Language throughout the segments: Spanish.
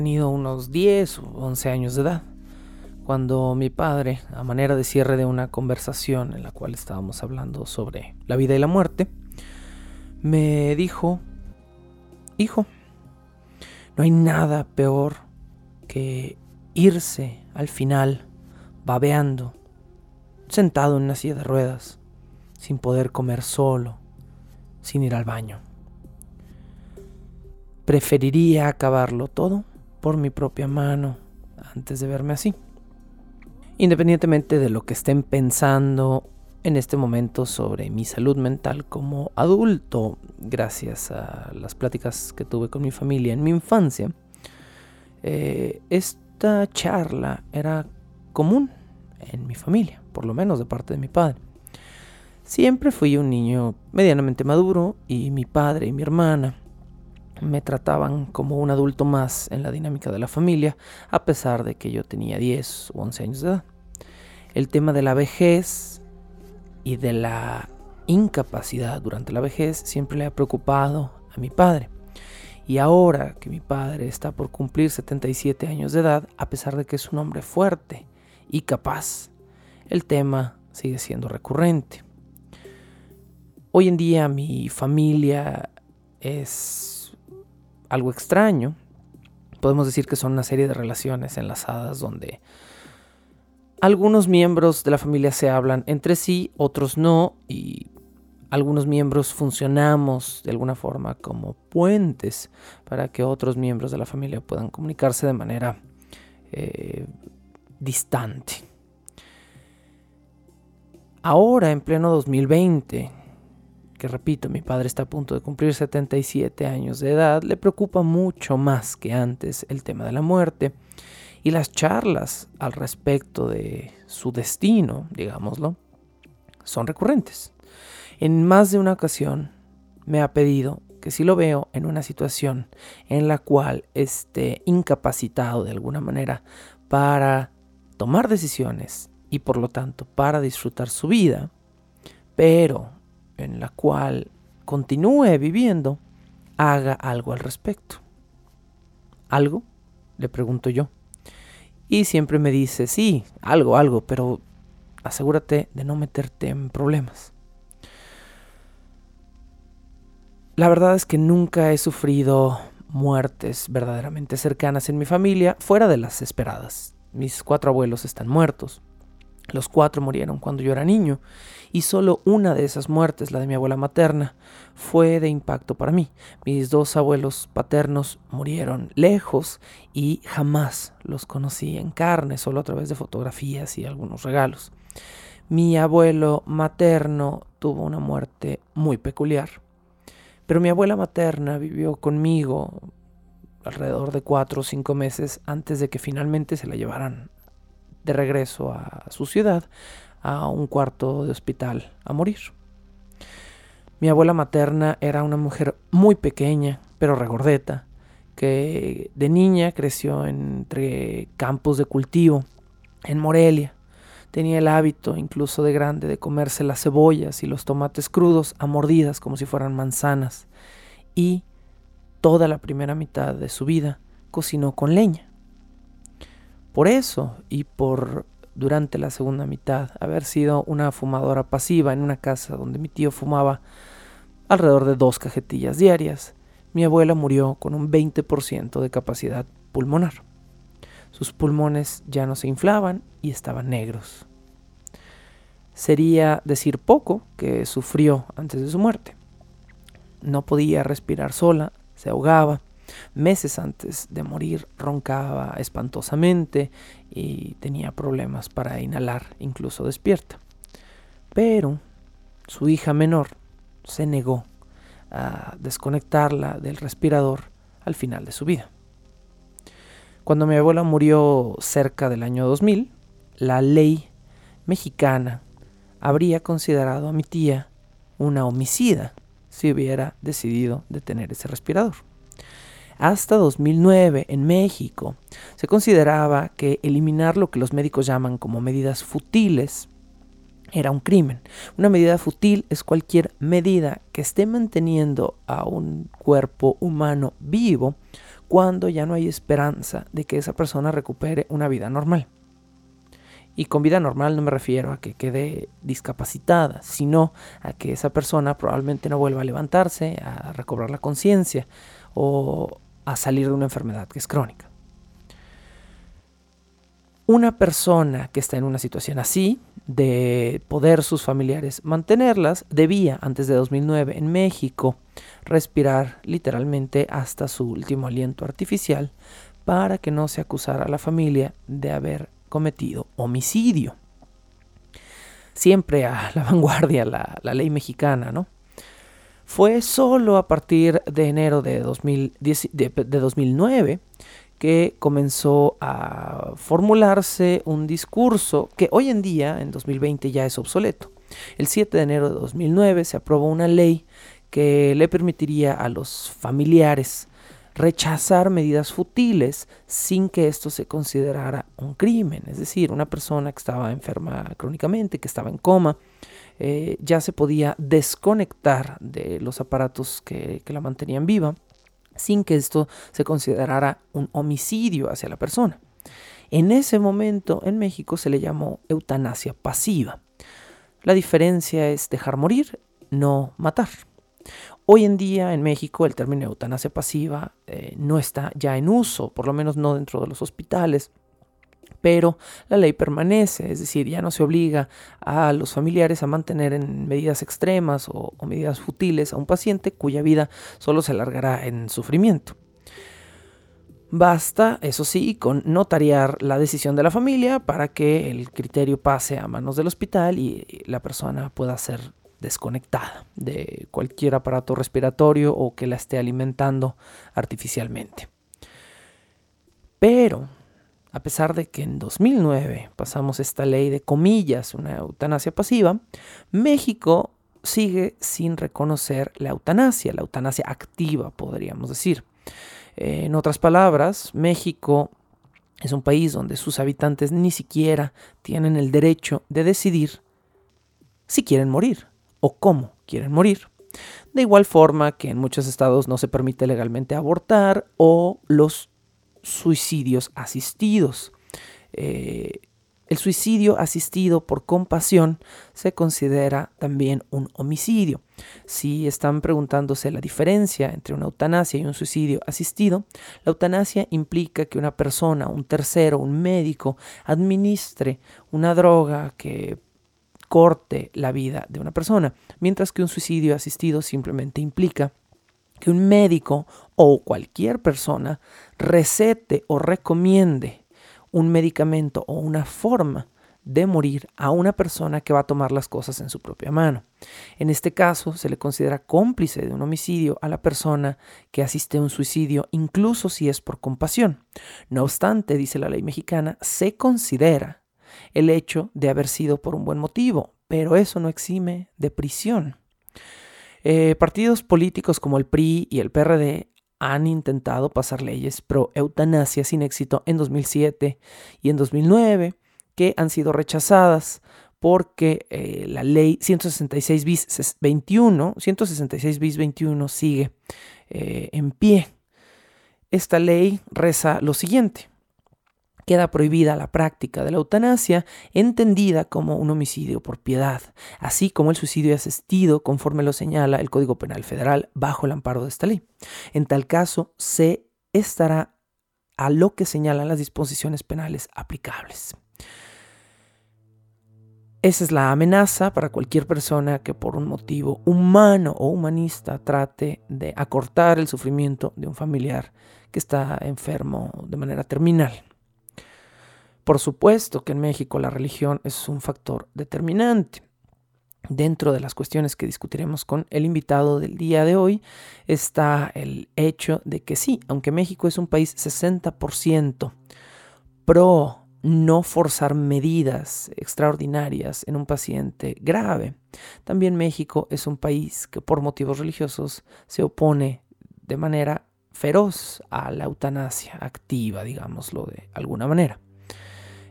tenido unos 10 o 11 años de edad, cuando mi padre, a manera de cierre de una conversación en la cual estábamos hablando sobre la vida y la muerte, me dijo, hijo, no hay nada peor que irse al final babeando, sentado en una silla de ruedas, sin poder comer solo, sin ir al baño. Preferiría acabarlo todo por mi propia mano antes de verme así. Independientemente de lo que estén pensando en este momento sobre mi salud mental como adulto, gracias a las pláticas que tuve con mi familia en mi infancia, eh, esta charla era común en mi familia, por lo menos de parte de mi padre. Siempre fui un niño medianamente maduro y mi padre y mi hermana me trataban como un adulto más en la dinámica de la familia, a pesar de que yo tenía 10 u 11 años de edad. El tema de la vejez y de la incapacidad durante la vejez siempre le ha preocupado a mi padre. Y ahora que mi padre está por cumplir 77 años de edad, a pesar de que es un hombre fuerte y capaz, el tema sigue siendo recurrente. Hoy en día mi familia es algo extraño. Podemos decir que son una serie de relaciones enlazadas donde algunos miembros de la familia se hablan entre sí, otros no, y algunos miembros funcionamos de alguna forma como puentes para que otros miembros de la familia puedan comunicarse de manera eh, distante. Ahora, en pleno 2020, que repito, mi padre está a punto de cumplir 77 años de edad, le preocupa mucho más que antes el tema de la muerte y las charlas al respecto de su destino, digámoslo, son recurrentes. En más de una ocasión me ha pedido que si lo veo en una situación en la cual esté incapacitado de alguna manera para tomar decisiones y por lo tanto para disfrutar su vida, pero en la cual continúe viviendo, haga algo al respecto. ¿Algo? Le pregunto yo. Y siempre me dice, sí, algo, algo, pero asegúrate de no meterte en problemas. La verdad es que nunca he sufrido muertes verdaderamente cercanas en mi familia, fuera de las esperadas. Mis cuatro abuelos están muertos. Los cuatro murieron cuando yo era niño y solo una de esas muertes, la de mi abuela materna, fue de impacto para mí. Mis dos abuelos paternos murieron lejos y jamás los conocí en carne, solo a través de fotografías y algunos regalos. Mi abuelo materno tuvo una muerte muy peculiar, pero mi abuela materna vivió conmigo alrededor de cuatro o cinco meses antes de que finalmente se la llevaran de regreso a su ciudad, a un cuarto de hospital a morir. Mi abuela materna era una mujer muy pequeña, pero regordeta, que de niña creció entre campos de cultivo en Morelia. Tenía el hábito, incluso de grande, de comerse las cebollas y los tomates crudos a mordidas como si fueran manzanas. Y toda la primera mitad de su vida cocinó con leña. Por eso y por durante la segunda mitad haber sido una fumadora pasiva en una casa donde mi tío fumaba alrededor de dos cajetillas diarias, mi abuela murió con un 20% de capacidad pulmonar. Sus pulmones ya no se inflaban y estaban negros. Sería decir poco que sufrió antes de su muerte. No podía respirar sola, se ahogaba, Meses antes de morir roncaba espantosamente y tenía problemas para inhalar, incluso despierta. Pero su hija menor se negó a desconectarla del respirador al final de su vida. Cuando mi abuela murió cerca del año 2000, la ley mexicana habría considerado a mi tía una homicida si hubiera decidido detener ese respirador. Hasta 2009 en México se consideraba que eliminar lo que los médicos llaman como medidas futiles era un crimen. Una medida fútil es cualquier medida que esté manteniendo a un cuerpo humano vivo cuando ya no hay esperanza de que esa persona recupere una vida normal. Y con vida normal no me refiero a que quede discapacitada, sino a que esa persona probablemente no vuelva a levantarse, a recobrar la conciencia o a salir de una enfermedad que es crónica. Una persona que está en una situación así, de poder sus familiares mantenerlas, debía antes de 2009 en México respirar literalmente hasta su último aliento artificial para que no se acusara a la familia de haber cometido homicidio. Siempre a la vanguardia la, ley mexicana, ¿no? Fue solo a partir de enero de, 2010, de 2009 que comenzó a formularse un discurso que hoy en día, en 2020, ya es obsoleto. El 7 de enero de 2009 se aprobó una ley que le permitiría a los familiares rechazar medidas futiles sin que esto se considerara un crimen. Es decir, una persona que estaba enferma crónicamente, que estaba en coma, eh, ya se podía desconectar de los aparatos que, la mantenían viva sin que esto se considerara un homicidio hacia la persona. En ese momento en México se le llamó eutanasia pasiva. La diferencia es dejar morir, no matar. Hoy en día en México el término eutanasia pasiva eh, no está ya en uso, por lo menos no dentro de los hospitales, pero la ley permanece, es decir, ya no se obliga a los familiares a mantener en medidas extremas o, medidas futiles a un paciente cuya vida solo se alargará en sufrimiento. Basta, eso sí, con notariar la decisión de la familia para que el criterio pase a manos del hospital y la persona pueda ser desconectada de cualquier aparato respiratorio o que la esté alimentando artificialmente. Pero, a pesar de que en 2009 pasamos esta ley de comillas, una eutanasia pasiva, México sigue sin reconocer la eutanasia, la eutanasia activa, podríamos decir. En otras palabras, México es un país donde sus habitantes ni siquiera tienen el derecho de decidir si quieren morir o cómo quieren morir. De igual forma que en muchos estados no se permite legalmente abortar o los suicidios asistidos. Eh, el suicidio asistido por compasión se considera también un homicidio. Si están preguntándose la diferencia entre una eutanasia y un suicidio asistido, la eutanasia implica que una persona, un tercero, un médico, administre una droga que corte la vida de una persona, mientras que un suicidio asistido simplemente implica que un médico o cualquier persona recete o recomiende un medicamento o una forma de morir a una persona que va a tomar las cosas en su propia mano. En este caso, se le considera cómplice de un homicidio a la persona que asiste a un suicidio, incluso si es por compasión. No obstante, dice la ley mexicana, se considera el hecho de haber sido por un buen motivo, pero eso no exime de prisión. Eh, partidos políticos como el PRI y el PRD han intentado pasar leyes pro eutanasia sin éxito en 2007 y en 2009, que han sido rechazadas porque eh, la ley 166 bis 21, 166 bis 21 sigue eh, en pie. Esta ley reza lo siguiente queda prohibida la práctica de la eutanasia, entendida como un homicidio por piedad, así como el suicidio asistido, conforme lo señala el Código Penal Federal bajo el amparo de esta ley. En tal caso, se estará a lo que señalan las disposiciones penales aplicables. Esa es la amenaza para cualquier persona que por un motivo humano o humanista trate de acortar el sufrimiento de un familiar que está enfermo de manera terminal. Por supuesto que en México la religión es un factor determinante. Dentro de las cuestiones que discutiremos con el invitado del día de hoy está el hecho de que sí, aunque México es un país 60% pro no forzar medidas extraordinarias en un paciente grave, también México es un país que por motivos religiosos se opone de manera feroz a la eutanasia activa, digámoslo de alguna manera.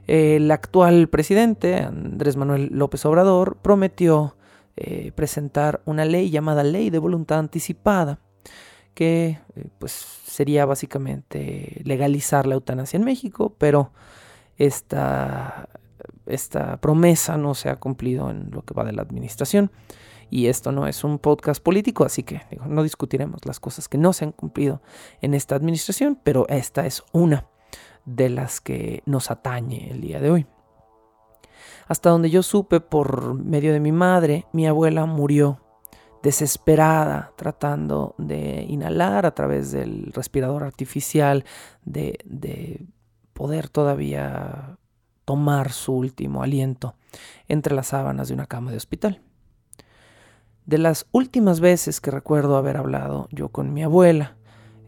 El actual presidente, Andrés Manuel López Obrador, prometió eh, presentar una ley llamada Ley de Voluntad Anticipada, que eh, pues sería básicamente legalizar la eutanasia en México, pero esta, esta promesa no se ha cumplido en lo que va de la administración. Y esto no es un podcast político, así que no discutiremos las cosas que no se han cumplido en esta administración, pero esta es una de las que nos atañe el día de hoy. Hasta donde yo supe por medio de mi madre, mi abuela murió desesperada tratando de inhalar a través del respirador artificial, de, poder todavía tomar su último aliento entre las sábanas de una cama de hospital. De las últimas veces que recuerdo haber hablado yo con mi abuela,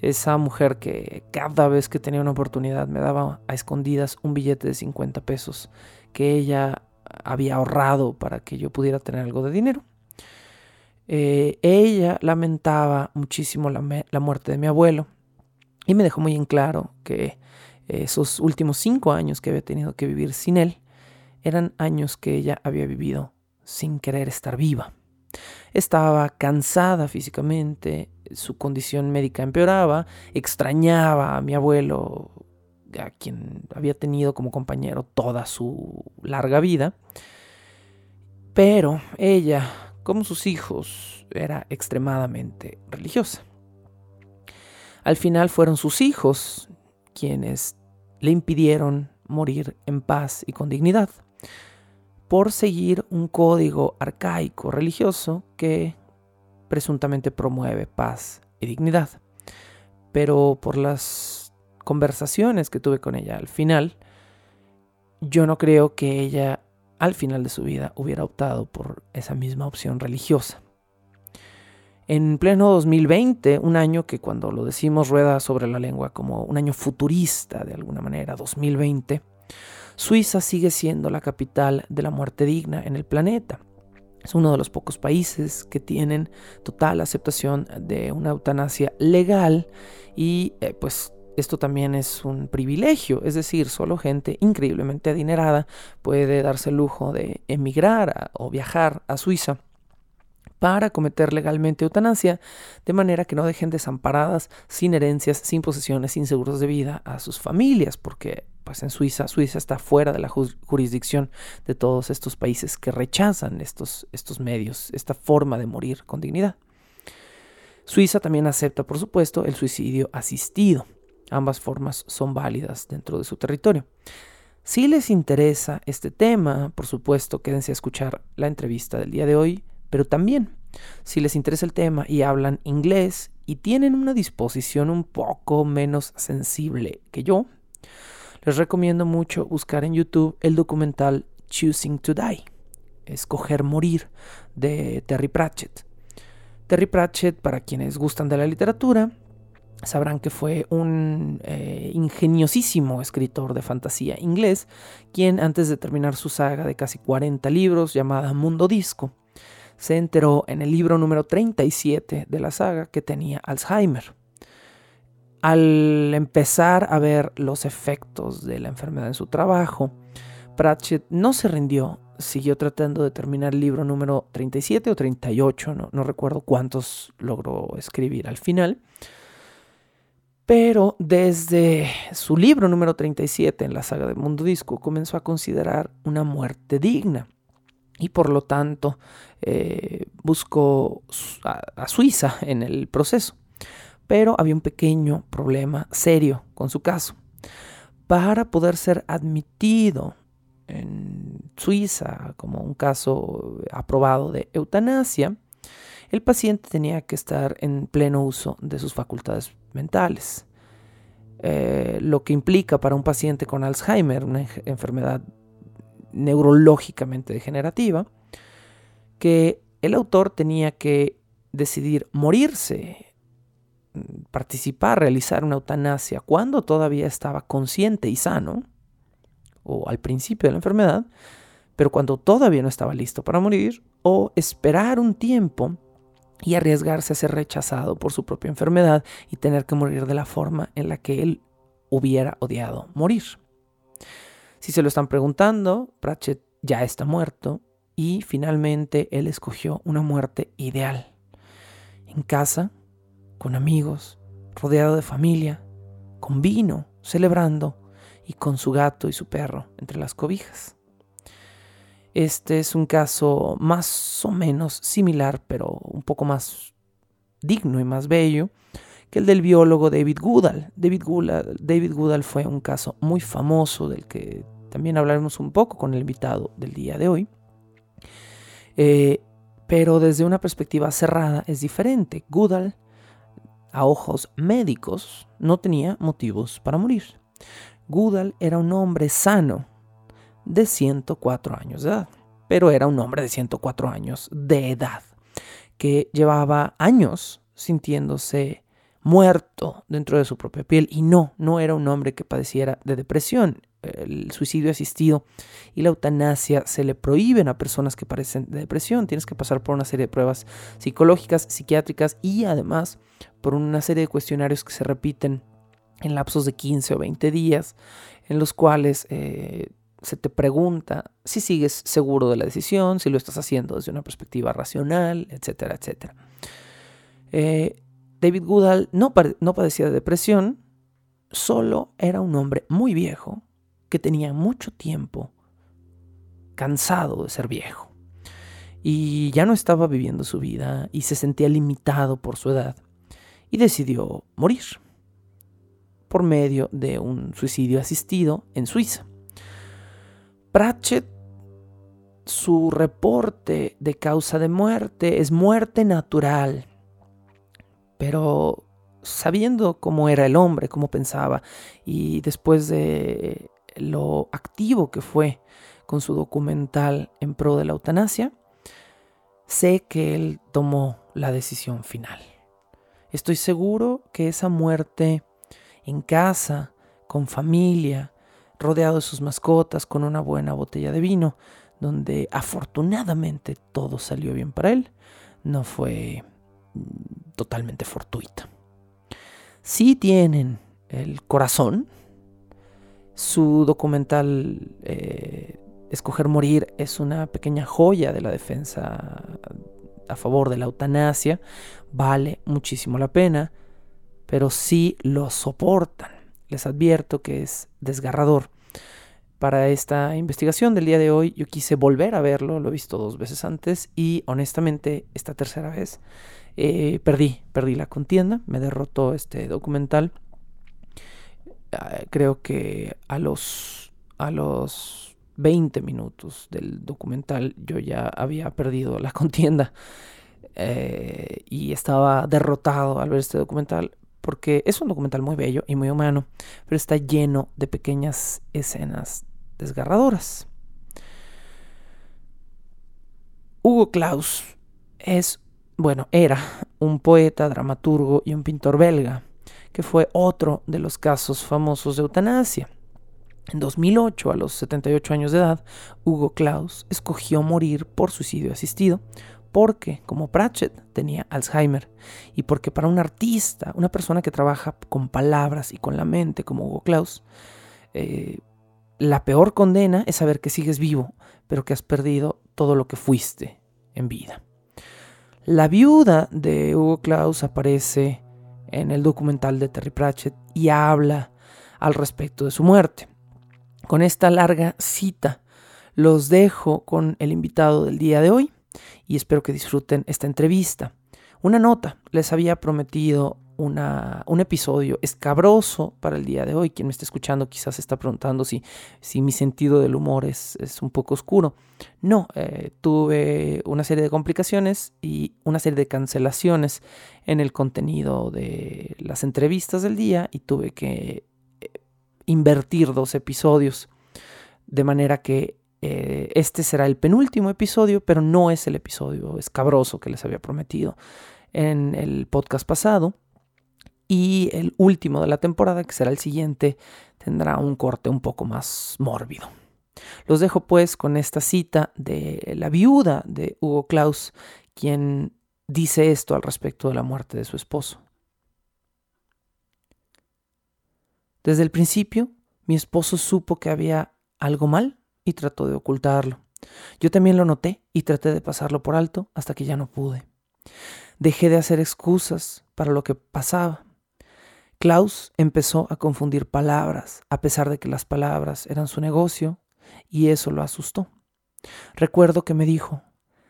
esa mujer que cada vez que tenía una oportunidad me daba a escondidas un billete de 50 pesos que ella había ahorrado para que yo pudiera tener algo de dinero. Eh, ella lamentaba muchísimo la, la, muerte de mi abuelo y me dejó muy en claro que esos últimos cinco años que había tenido que vivir sin él eran años que ella había vivido sin querer estar viva. Estaba cansada físicamente, su condición médica empeoraba, extrañaba a mi abuelo, a quien había tenido como compañero toda su larga vida, pero ella, como sus hijos, era extremadamente religiosa. Al final fueron sus hijos quienes le impidieron morir en paz y con dignidad por seguir un código arcaico religioso que presuntamente promueve paz y dignidad. Pero por las conversaciones que tuve con ella al final, yo no creo que ella al final de su vida hubiera optado por esa misma opción religiosa. En pleno 2020, un año que cuando lo decimos rueda sobre la lengua como un año futurista de alguna manera, 2020, Suiza sigue siendo la capital de la muerte digna en el planeta. Es uno de los pocos países que tienen total aceptación de una eutanasia legal y eh, pues esto también es un privilegio, es decir, solo gente increíblemente adinerada puede darse el lujo de emigrar o viajar a Suiza para cometer legalmente eutanasia, de manera que no dejen desamparadas, sin herencias, sin posesiones, sin seguros de vida a sus familias, porque pues en Suiza, Suiza está fuera de la jurisdicción de todos estos países que rechazan estos, estos medios, esta forma de morir con dignidad. Suiza también acepta, por supuesto, el suicidio asistido. Ambas formas son válidas dentro de su territorio. Si les interesa este tema, por supuesto, quédense a escuchar la entrevista del día de hoy pero también, si les interesa el tema y hablan inglés y tienen una disposición un poco menos sensible que yo, les recomiendo mucho buscar en YouTube el documental Choosing to Die, Escoger Morir, de Terry Pratchett. Terry Pratchett, para quienes gustan de la literatura, sabrán que fue un eh, ingeniosísimo escritor de fantasía inglés, quien antes de terminar su saga de casi 40 libros llamada Mundo Disco, se enteró en el libro número 37 de la saga que tenía Alzheimer. Al empezar a ver los efectos de la enfermedad en su trabajo, Pratchett no se rindió, siguió tratando de terminar el libro número 37 o 38, no, no recuerdo cuántos logró escribir al final. Pero desde su libro número 37 en la saga de Mundo Disco comenzó a considerar una muerte digna y por lo tanto eh, buscó a, Suiza en el proceso. Pero había un pequeño problema serio con su caso. Para poder ser admitido en Suiza como un caso aprobado de eutanasia, el paciente tenía que estar en pleno uso de sus facultades mentales. Eh, lo que implica para un paciente con Alzheimer, una enfermedad neurológicamente degenerativa, que el autor tenía que decidir morirse, participar, realizar una eutanasia cuando todavía estaba consciente y sano, o al principio de la enfermedad, pero cuando todavía no estaba listo para morir, o esperar un tiempo y arriesgarse a ser rechazado por su propia enfermedad y tener que morir de la forma en la que él hubiera odiado morir. Si se lo están preguntando, Pratchett ya está muerto y finalmente él escogió una muerte ideal. En casa, con amigos, rodeado de familia, con vino, celebrando y con su gato y su perro entre las cobijas. Este es un caso más o menos similar, pero un poco más digno y más bello que el del biólogo David Goodall. David Goodall, fue un caso muy famoso del que también hablaremos un poco con el invitado del día de hoy. Eh, pero desde una perspectiva cerrada es diferente. Goodall, a ojos médicos, no tenía motivos para morir. Goodall era un hombre sano, de 104 años de edad. Pero era un hombre de 104 años de edad, que llevaba años sintiéndose muerto dentro de su propia piel. Y no, no era un hombre que padeciera de depresión. El suicidio asistido y la eutanasia se le prohíben a personas que padecen de depresión. Tienes que pasar por una serie de pruebas psicológicas, psiquiátricas y además por una serie de cuestionarios que se repiten en lapsos de 15 o 20 días, en los cuales eh, se te pregunta si sigues seguro de la decisión, si lo estás haciendo desde una perspectiva racional, etcétera, etcétera. Eh, David Goodall no, no padecía de depresión, solo era un hombre muy viejo que tenía mucho tiempo cansado de ser viejo y ya no estaba viviendo su vida y se sentía limitado por su edad y decidió morir por medio de un suicidio asistido en Suiza. Pratchett, su reporte de causa de muerte es muerte natural. Pero sabiendo cómo era el hombre, cómo pensaba, y después de lo activo que fue con su documental en pro de la eutanasia, sé que él tomó la decisión final. Estoy seguro que esa muerte en casa, con familia, rodeado de sus mascotas, con una buena botella de vino, donde afortunadamente todo salió bien para él, no fue totalmente fortuita. Si tienen el corazón, su documental eh, Escoger Morir es una pequeña joya de la defensa a favor de la eutanasia, vale muchísimo la pena, pero si lo soportan les advierto que es desgarrador. Para esta investigación del día de hoy yo quise volver a verlo, lo he visto dos veces antes y honestamente esta tercera vez eh, perdí, perdí la contienda, me derrotó este documental. Ah, creo que a los, a los 20 minutos del documental yo ya había perdido la contienda eh, y estaba derrotado al ver este documental porque es un documental muy bello y muy humano, pero está lleno de pequeñas escenas desgarradoras. Hugo Claus es, bueno, era un poeta, dramaturgo y un pintor belga, que fue otro de los casos famosos de eutanasia. En 2008, a los 78 años de edad, Hugo Claus escogió morir por suicidio asistido porque, como Pratchett, tenía Alzheimer y porque para un artista, una persona que trabaja con palabras y con la mente, como Hugo Claus, eh, la peor condena es saber que sigues vivo, pero que has perdido todo lo que fuiste en vida. La viuda de Hugo Claus aparece en el documental de Terry Pratchett y habla al respecto de su muerte. Con esta larga cita los dejo con el invitado del día de hoy, y espero que disfruten esta entrevista. Una nota, les había prometido un episodio escabroso para el día de hoy. Quien me está escuchando quizás está preguntando si, si mi sentido del humor es, es un poco oscuro. No, eh, tuve una serie de complicaciones y una serie de cancelaciones en el contenido de las entrevistas del día y tuve que eh, invertir dos episodios. De manera que Eh, este será el penúltimo episodio, pero no es el episodio escabroso que les había prometido en el podcast pasado. Y el último de la temporada, que será el siguiente, tendrá un corte un poco más mórbido. Los dejo pues con esta cita de la viuda de Hugo Claus, quien dice esto al respecto de la muerte de su esposo. Desde el principio, mi esposo supo que había algo mal y trató de ocultarlo. Yo también lo noté y traté de pasarlo por alto hasta que ya no pude. Dejé de hacer excusas para lo que pasaba. Klaus empezó a confundir palabras, a pesar de que las palabras eran su negocio, y eso lo asustó. Recuerdo que me dijo,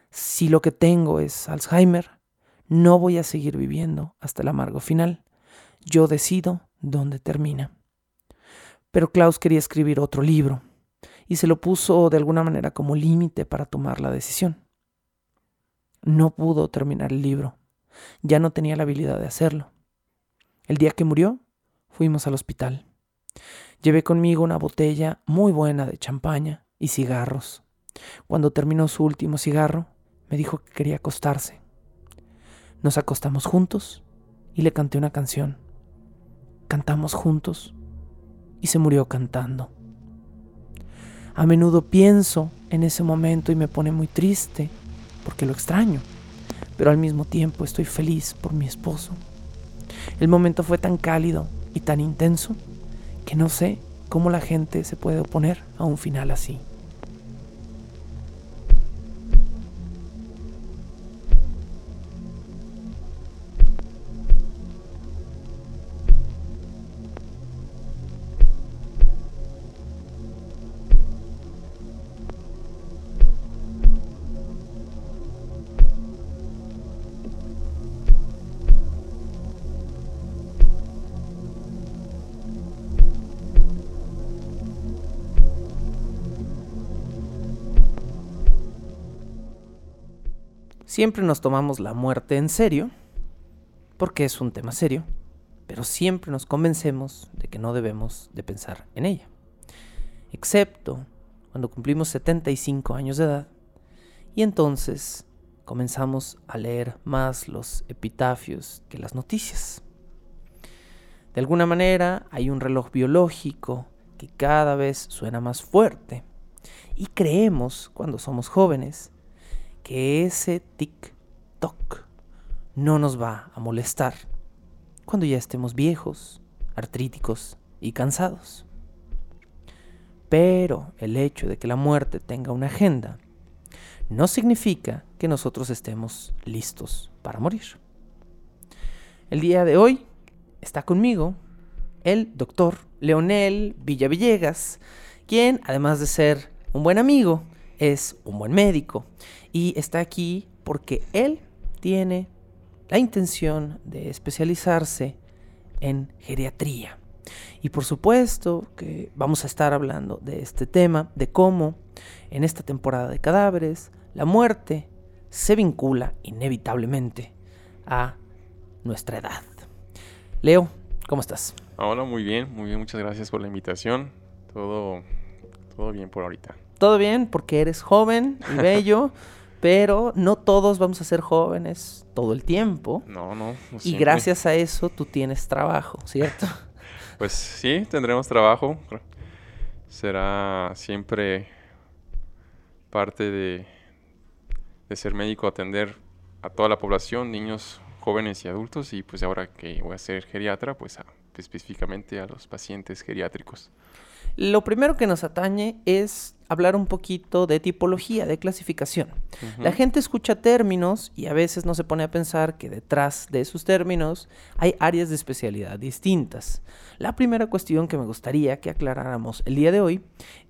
si lo que tengo es Alzheimer, no voy a seguir viviendo hasta el amargo final. Yo decido dónde termina. Pero Klaus quería escribir otro libro y se lo puso de alguna manera como límite para tomar la decisión. No pudo terminar el libro. Ya no tenía la habilidad de hacerlo. El día que murió, fuimos al hospital. Llevé conmigo una botella muy buena de champaña y cigarros. Cuando terminó su último cigarro, me dijo que quería acostarse. Nos acostamos juntos y le canté una canción. Cantamos juntos y se murió cantando. A menudo pienso en ese momento y me pone muy triste porque lo extraño, pero al mismo tiempo estoy feliz por mi esposo. El momento fue tan cálido y tan intenso que no sé cómo la gente se puede oponer a un final así. Siempre nos tomamos la muerte en serio, porque es un tema serio, pero siempre nos convencemos de que no debemos de pensar en ella. Excepto cuando cumplimos 75 años de edad y entonces comenzamos a leer más los epitafios que las noticias. De alguna manera hay un reloj biológico que cada vez suena más fuerte y creemos cuando somos jóvenes que ese tic-toc no nos va a molestar cuando ya estemos viejos, artríticos y cansados. Pero el hecho de que la muerte tenga una agenda no significa que nosotros estemos listos para morir. El día de hoy está conmigo el doctor Leonel Villavillegas, quien, además de ser un buen amigo, es un buen médico y está aquí porque él tiene la intención de especializarse en geriatría. Y por supuesto que vamos a estar hablando de este tema, de cómo en esta temporada de cadáveres la muerte se vincula inevitablemente a nuestra edad. Leo, ¿cómo estás? Hola, muy bien, muy bien, muchas gracias por la invitación. Todo, todo bien por ahorita todo bien porque eres joven y bello, pero no todos vamos a ser jóvenes todo el tiempo. No, no. y gracias a eso tú tienes trabajo, ¿cierto? pues sí, tendremos trabajo. Será siempre parte de, de ser médico atender a toda la población, niños, jóvenes y adultos, y pues ahora que voy a ser geriatra, pues específicamente a los pacientes geriátricos. Lo primero que nos atañe es hablar un poquito de tipología, de clasificación. La gente escucha términos y a veces no se pone a pensar que detrás de esos términos hay áreas de especialidad distintas. La primera cuestión que me gustaría que aclaráramos el día de hoy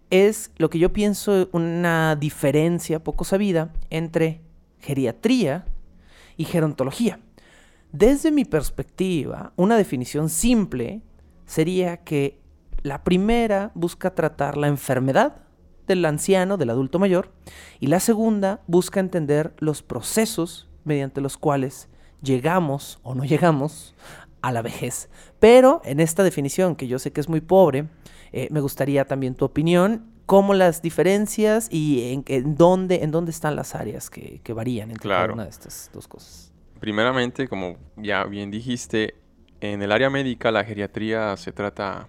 es lo que yo pienso una diferencia poco sabida entre geriatría y gerontología. Desde mi perspectiva, una definición simple sería que la primera busca tratar la enfermedad del anciano, del adulto mayor, y la segunda busca entender los procesos mediante los cuales llegamos o no llegamos a la vejez. Pero en esta definición, que yo sé que es muy pobre, eh, me gustaría también tu opinión. ¿Cómo las diferencias y en, en dónde, en dónde están las áreas que, que varían entre cada una de estas dos cosas? Primeramente, como ya bien dijiste, en el área médica la geriatría se trata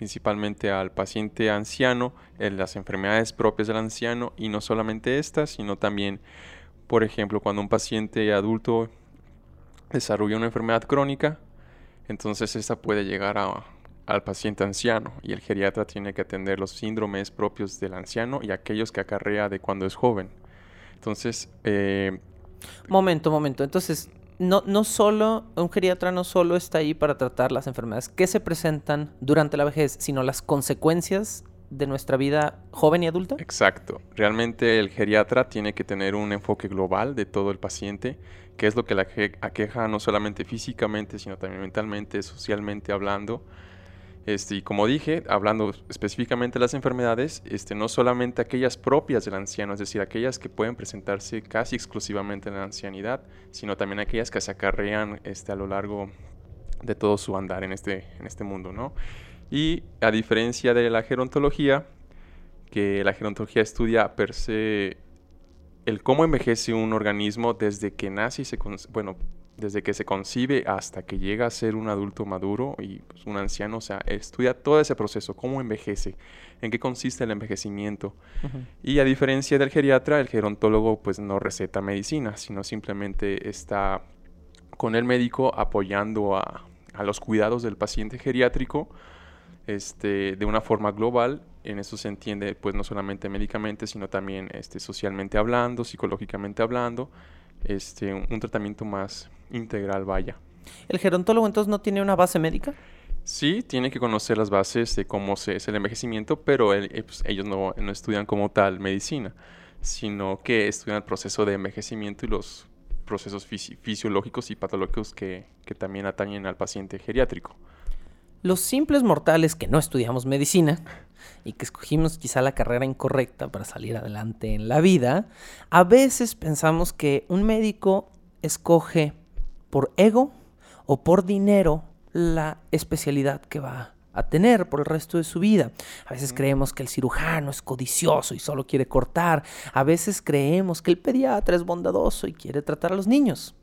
principalmente al paciente anciano, en las enfermedades propias del anciano y no solamente estas, sino también, por ejemplo, cuando un paciente adulto desarrolla una enfermedad crónica, entonces esta puede llegar a- al paciente anciano y el geriatra tiene que atender los síndromes propios del anciano y aquellos que acarrea de cuando es joven. Entonces, eh, Momento, momento. Entonces, no, no solo, un geriatra no solo está ahí para tratar las enfermedades que se presentan durante la vejez, sino las consecuencias de nuestra vida joven y adulta. Exacto. Realmente el geriatra tiene que tener un enfoque global de todo el paciente, que es lo que la aque- aqueja no solamente físicamente, sino también mentalmente, socialmente hablando. Este, y como dije, hablando específicamente de las enfermedades, este, no solamente aquellas propias del anciano, es decir, aquellas que pueden presentarse casi exclusivamente en la ancianidad, sino también aquellas que se acarrean este, a lo largo de todo su andar en este, este mundo. Y a diferencia de la gerontología, que la gerontología estudia per se el cómo envejece un organismo desde que nace y se bueno, desde que se concibe hasta que llega a ser un adulto maduro y pues, un anciano, o sea, estudia todo ese proceso, cómo envejece, en qué consiste el envejecimiento. Ujú. Y a diferencia del geriatra, el gerontólogo pues no receta medicina, sino simplemente está con el médico apoyando a, a los cuidados del paciente geriátrico este, de una forma global. En eso se entiende pues no solamente médicamente, sino también este, socialmente hablando, psicológicamente hablando, este, un, un tratamiento más integral, vaya. ¿El gerontólogo entonces no tiene una base médica? Sí, tiene que conocer las bases de cómo se, es el envejecimiento, pero eh, pues, ellos no, no estudian como tal medicina, sino que estudian el proceso de envejecimiento y los procesos fisi- fisiológicos y patológicos que, que también atañen al paciente geriátrico. Los simples mortales que no estudiamos medicina y que escogimos quizá la carrera incorrecta para salir adelante en la vida, a veces pensamos que un médico escoge por ego o por dinero la especialidad que va a tener por el resto de su vida. A veces creemos que el cirujano es codicioso y solo quiere cortar. A veces creemos que el pediatra es bondadoso y quiere tratar a los niños.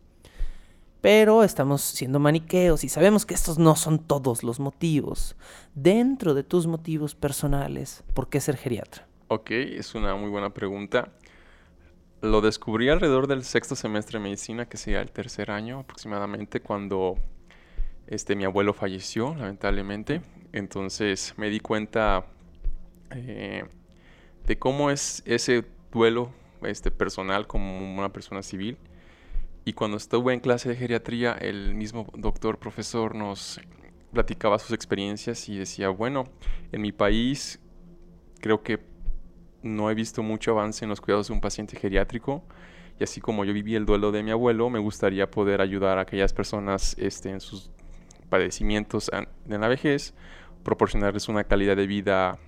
Pero estamos siendo maniqueos y sabemos que estos no son todos los motivos. Dentro de tus motivos personales, ¿por qué ser geriatra? Ok, es una muy buena pregunta. Lo descubrí alrededor del sexto semestre de medicina, que sería el tercer año aproximadamente, cuando este, mi abuelo falleció, lamentablemente. Entonces me di cuenta eh, de cómo es ese duelo este, personal como una persona civil. Y cuando estuve en clase de geriatría, el mismo doctor profesor nos platicaba sus experiencias y decía, bueno, en mi país creo que no he visto mucho avance en los cuidados de un paciente geriátrico. Y así como yo viví el duelo de mi abuelo, me gustaría poder ayudar a aquellas personas este, en sus padecimientos en la vejez, proporcionarles una calidad de vida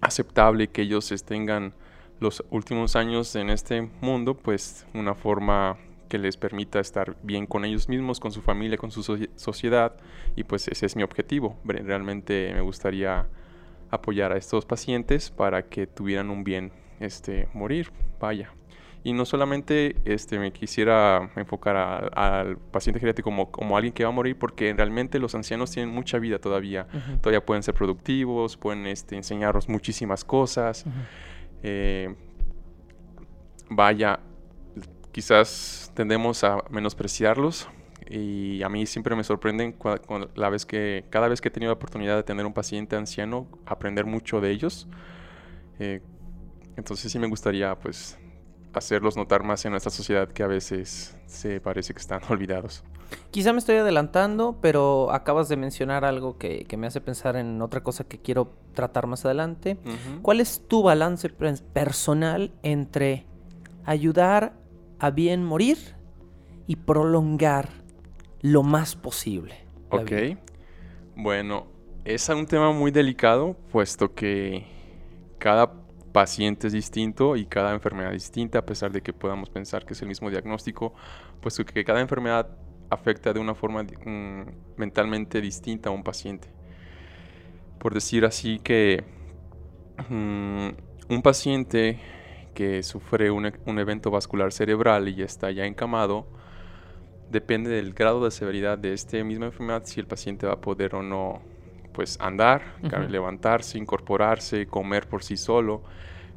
aceptable, que ellos tengan los últimos años en este mundo, pues una forma que les permita estar bien con ellos mismos, con su familia, con su soci- sociedad, y pues ese es mi objetivo. Realmente me gustaría apoyar a estos pacientes para que tuvieran un bien este, morir, vaya. Y no solamente este, me quisiera enfocar al paciente geriátrico como, como alguien que va a morir, porque realmente los ancianos tienen mucha vida todavía. Todavía pueden ser productivos, pueden este, enseñarnos muchísimas cosas. Eh, vaya, quizás tendemos a menospreciarlos y a mí siempre me sorprenden con la vez que cada vez que he tenido la oportunidad de tener un paciente anciano aprender mucho de ellos. Eh, entonces sí me gustaría pues hacerlos notar más en nuestra sociedad que a veces se parece que están olvidados. Quizá me estoy adelantando, pero acabas de mencionar algo que, que me hace pensar en otra cosa que quiero tratar más adelante. ¿Cuál es tu balance personal entre ayudar a bien morir y prolongar lo más posible? Ok. vida? Bueno, es un tema muy delicado, puesto que cada paciente es distinto y cada enfermedad es distinta, a pesar de que podamos pensar que es el mismo diagnóstico, puesto que cada enfermedad afecta de una forma mm, mentalmente distinta a un paciente. Por decir así que mm, un paciente que sufre un, un, evento vascular cerebral y está ya encamado, depende del grado de severidad de esta misma enfermedad si el paciente va a poder o no pues andar, levantarse, incorporarse, comer por sí solo.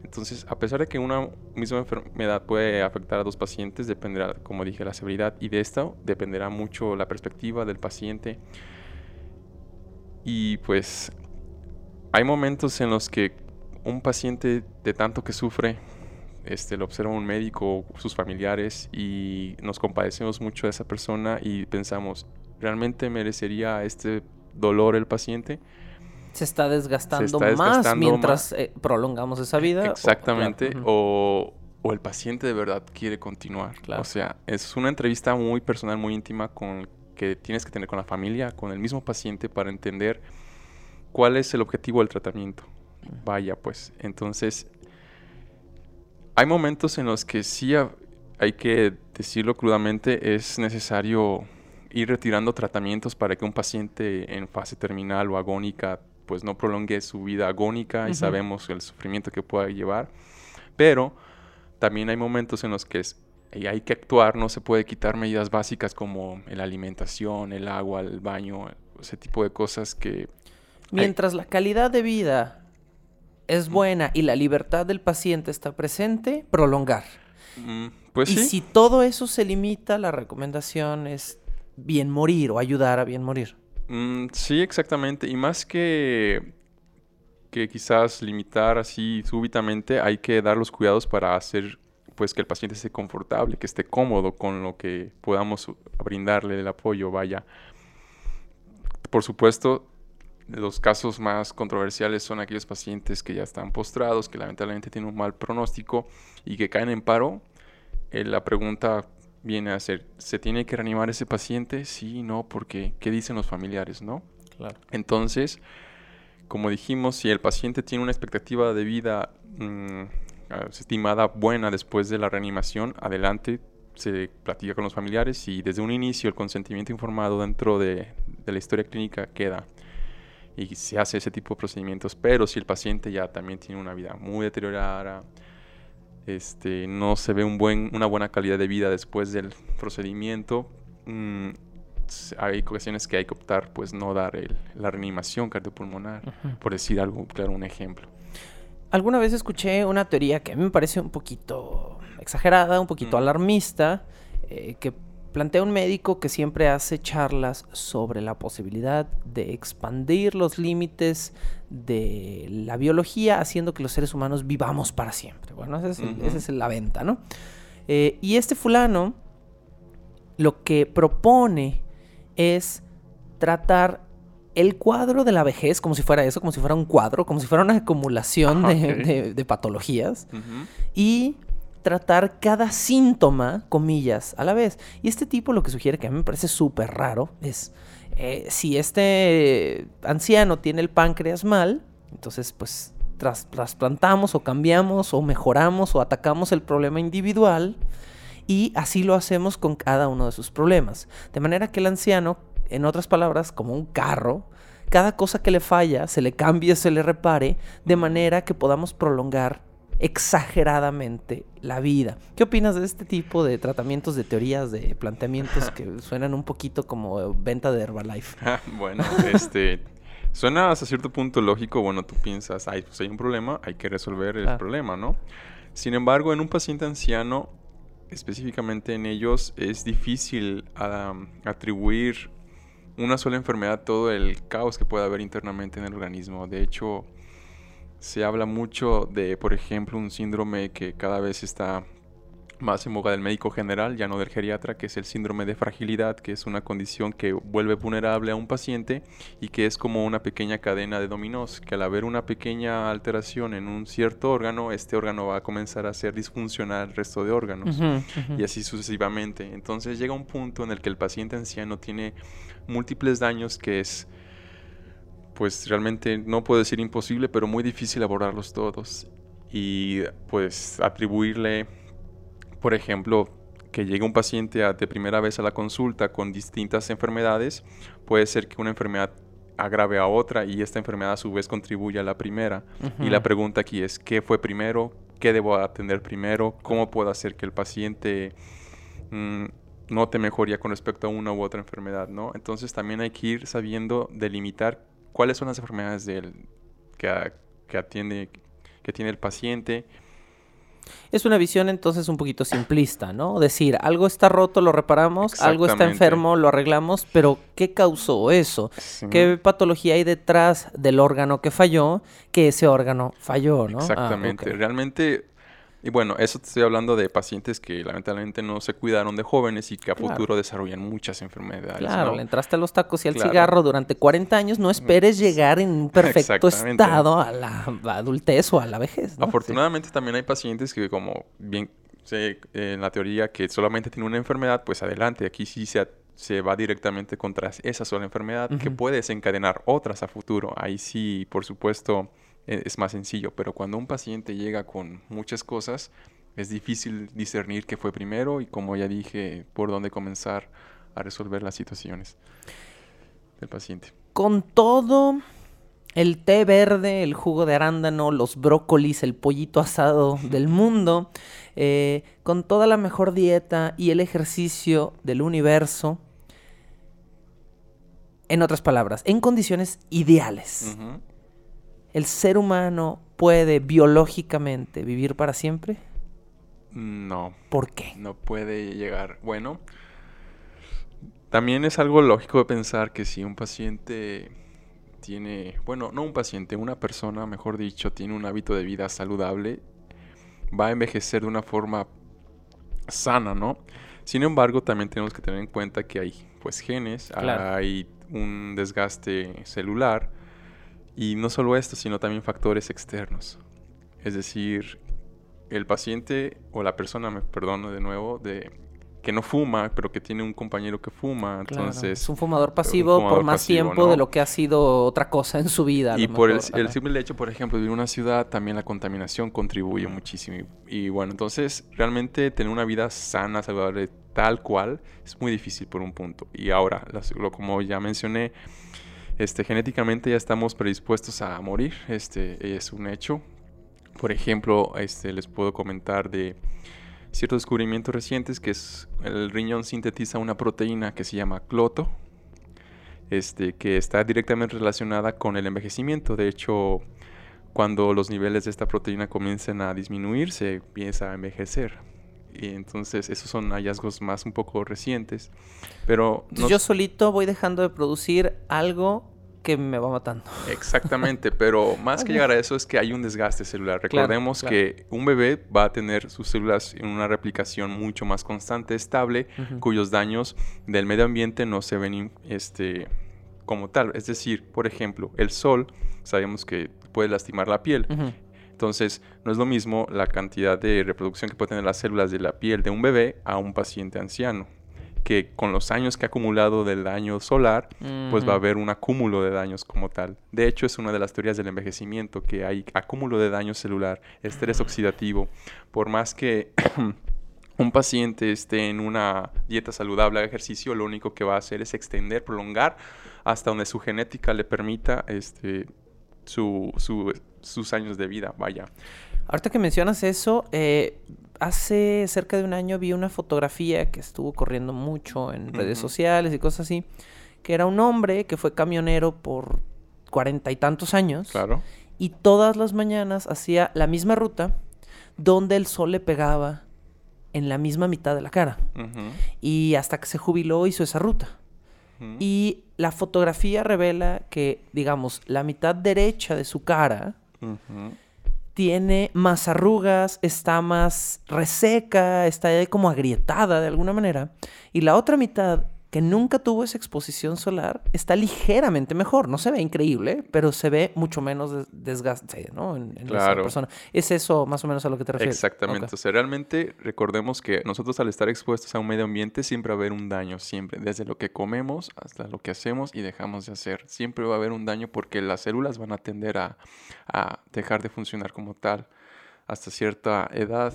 Entonces, a pesar de que una misma enfermedad puede afectar a dos pacientes, dependerá, como dije, la severidad y de esto dependerá mucho la perspectiva del paciente. Y pues hay momentos en los que un paciente de tanto que sufre, este, lo observa un médico o sus familiares y nos compadecemos mucho de esa persona y pensamos, ¿realmente merecería este dolor el paciente? se está desgastando, más mientras eh, prolongamos esa vida. Exactamente. O, el paciente de verdad quiere continuar. O sea, es una entrevista muy personal, muy íntima con que tienes que tener con la familia, con el mismo paciente para entender cuál es el objetivo del tratamiento. Vaya, pues. Entonces, hay momentos en los que sí hay que decirlo crudamente, es necesario ir retirando tratamientos para que un paciente en fase terminal o agónica pues no prolongue su vida agónica y sabemos el sufrimiento que pueda llevar. Pero también hay momentos en los que hay que actuar, no se puede quitar medidas básicas como la alimentación, el agua, el baño, ese tipo de cosas que... Mientras la calidad de vida es buena y la libertad del paciente está presente, prolongar. Mm, pues y si todo eso se limita, la recomendación es bien morir o ayudar a bien morir. Mm, sí, exactamente. Y más que, que quizás limitar así súbitamente, hay que dar los cuidados para hacer pues que el paciente esté confortable, que esté cómodo con lo que podamos brindarle el apoyo, vaya. Por supuesto, los casos más controversiales son aquellos pacientes que ya están postrados, que lamentablemente tienen un mal pronóstico y que caen en paro. Eh, la pregunta viene a ser, ¿se tiene que reanimar ese paciente? Sí, no, porque ¿qué dicen los familiares, no? Claro. Entonces, como dijimos, si el paciente tiene una expectativa de vida mm, estimada buena después de la reanimación, adelante se platica con los familiares y desde un inicio el consentimiento informado dentro de, de la historia clínica queda y se hace ese tipo de procedimientos. Pero si el paciente ya también tiene una vida muy deteriorada, este, no se ve un buen, una buena calidad de vida después del procedimiento. Mm, hay ocasiones que hay que optar, pues, no dar la reanimación cardiopulmonar, por decir algo, claro, un ejemplo. Alguna vez escuché una teoría que a mí me parece un poquito exagerada, un poquito alarmista, eh, que plantea un médico que siempre hace charlas sobre la posibilidad de expandir los límites de la biología haciendo que los seres humanos vivamos para siempre. Bueno, esa es, la venta, ¿no? Eh, y este fulano lo que propone es tratar el cuadro de la vejez como si fuera eso, como si fuera un cuadro, como si fuera una acumulación de, patologías. Y tratar cada síntoma, comillas, a la vez. Y este tipo lo que sugiere, que a mí me parece súper raro, es eh, si este anciano tiene el páncreas mal, entonces pues trasplantamos o cambiamos o mejoramos o atacamos el problema individual y así lo hacemos con cada uno de sus problemas. De manera que el anciano, en otras palabras, como un carro, cada cosa que le falla se le cambie, se le repare, de manera que podamos prolongar exageradamente la vida. ¿Qué opinas de este tipo de tratamientos, de teorías, de planteamientos que suenan un poquito como venta de Herbalife? bueno, este suena hasta cierto punto lógico. Bueno, tú piensas, hay, pues hay un problema, hay que resolver el problema, ¿no? Sin embargo, en un paciente anciano, específicamente en ellos, es difícil atribuir una sola enfermedad todo el caos que puede haber internamente en el organismo. De hecho, se habla mucho de, por ejemplo, un síndrome que cada vez está más en boga del médico general, ya no del geriatra, que es el síndrome de fragilidad, que es una condición que vuelve vulnerable a un paciente y que es como una pequeña cadena de dominós, que al haber una pequeña alteración en un cierto órgano, este órgano va a comenzar a ser disfuncional el resto de órganos y así sucesivamente. Entonces llega un punto en el que el paciente anciano tiene múltiples daños que es pues realmente no puedo decir imposible, pero muy difícil abordarlos todos. Y pues atribuirle, por ejemplo, que llegue un paciente a- de primera vez a la consulta con distintas enfermedades, puede ser que una enfermedad agrave a otra y esta enfermedad a su vez contribuye a la primera. Y la pregunta aquí es, ¿qué fue primero? ¿Qué debo atender primero? ¿Cómo puedo hacer que el paciente mm, note mejoría con respecto a una u otra enfermedad? ¿no? Entonces también hay que ir sabiendo delimitar cuáles son las enfermedades del, que, a- que atiende, que tiene el paciente. Es una visión entonces un poquito simplista, ¿no? Decir, algo está roto, lo reparamos, algo está enfermo, lo arreglamos, pero ¿qué causó eso? Sí. ¿Qué patología hay detrás del órgano que falló? Que ese órgano falló, ¿no? Ah, Exactamente. Realmente, y bueno, eso te estoy hablando de pacientes que lamentablemente no se cuidaron de jóvenes y que a Claro. futuro desarrollan muchas enfermedades. Claro, ¿no? le entraste a los tacos y al Claro. cigarro durante 40 años, no esperes llegar en un perfecto estado a la adultez o a la vejez, ¿no? Sí. Afortunadamente también hay pacientes que como bien sé eh, en la teoría que solamente tienen una enfermedad, pues adelante, aquí sí se, se va directamente contra esa sola enfermedad que puede desencadenar otras a futuro. Ahí sí, por supuesto, es más sencillo, pero cuando un paciente llega con muchas cosas, es difícil discernir qué fue primero y como ya dije, por dónde comenzar a resolver las situaciones del paciente. con todo el té verde, el jugo de arándano, los brócolis, el pollito asado del mundo, eh, con toda la mejor dieta y el ejercicio del universo, en otras palabras, en condiciones ideales. ¿El ser humano puede biológicamente vivir para siempre? No, ¿Por qué? no puede llegar. Bueno, también es algo lógico de pensar que si un paciente tiene, bueno, no un paciente, una persona, mejor dicho, tiene un hábito de vida saludable, va a envejecer de una forma sana, ¿no? Sin embargo, también tenemos que tener en cuenta que hay, pues, genes, Claro. hay un desgaste celular y no solo esto, sino también factores externos. Es decir, el paciente o la persona, me perdono de nuevo, de que no fuma, pero que tiene un compañero que fuma, Claro, entonces es un fumador pasivo por fumador más pasivo, tiempo de ¿no? lo que ha sido otra cosa en su vida. Y por el, mejor, el simple hecho, por ejemplo, de vivir en una ciudad, también la contaminación contribuye muchísimo. Y, y bueno, entonces realmente tener una vida sana, saludable, tal cual, es muy difícil por un punto. Y ahora, las- lo, como ya mencioné, este, genéticamente ya estamos predispuestos a morir, este es un hecho. Por ejemplo, este, les puedo comentar de ciertos descubrimientos recientes que es el riñón sintetiza una proteína que se llama cloto, este, que está directamente relacionada con el envejecimiento. De hecho, cuando los niveles de esta proteína comiencen a disminuir, se empieza a envejecer. Y entonces esos son hallazgos más un poco recientes. Pero no- yo solito voy dejando de producir algo que me va matando. Exactamente, pero más que llegar a eso es que hay un desgaste celular. Recordemos claro. que un bebé va a tener sus células en una replicación mucho más constante, estable, cuyos daños del medio ambiente no se ven este, como tal. Es decir, por ejemplo, el sol, sabemos que puede lastimar la piel. Entonces, no es lo mismo la cantidad de reproducción que pueden tener las células de la piel de un bebé a un paciente anciano, que con los años que ha acumulado del daño solar, pues va a haber un acúmulo de daños como tal. De hecho, es una de las teorías del envejecimiento, que hay acúmulo de daño celular, estrés oxidativo. Por más que un paciente esté en una dieta saludable, haga ejercicio, lo único que va a hacer es extender, prolongar hasta donde su genética le permita este, su- su- sus años de vida, vaya. Ahorita que mencionas eso, eh, hace cerca de un año vi una fotografía que estuvo corriendo mucho en redes sociales y cosas así, que era un hombre que fue camionero por cuarenta y tantos años Claro. y todas las mañanas hacía la misma ruta donde el sol le pegaba en la misma mitad de la cara y hasta que se jubiló hizo esa ruta. Y la fotografía revela que, digamos, la mitad derecha de su cara Tiene más arrugas, está más reseca, está como agrietada de alguna manera. Y la otra mitad, que nunca tuvo esa exposición solar, está ligeramente mejor. No se ve increíble, pero se ve mucho menos des- desgaste, ¿no? En, en esa Claro. persona. ¿Es eso más o menos a lo que te refieres? Exactamente. O sea, realmente recordemos que nosotros al estar expuestos a un medio ambiente siempre va a haber un daño, siempre, desde lo que comemos hasta lo que hacemos y dejamos de hacer. Siempre va a haber un daño porque las células van a tender a, a dejar de funcionar como tal hasta cierta edad.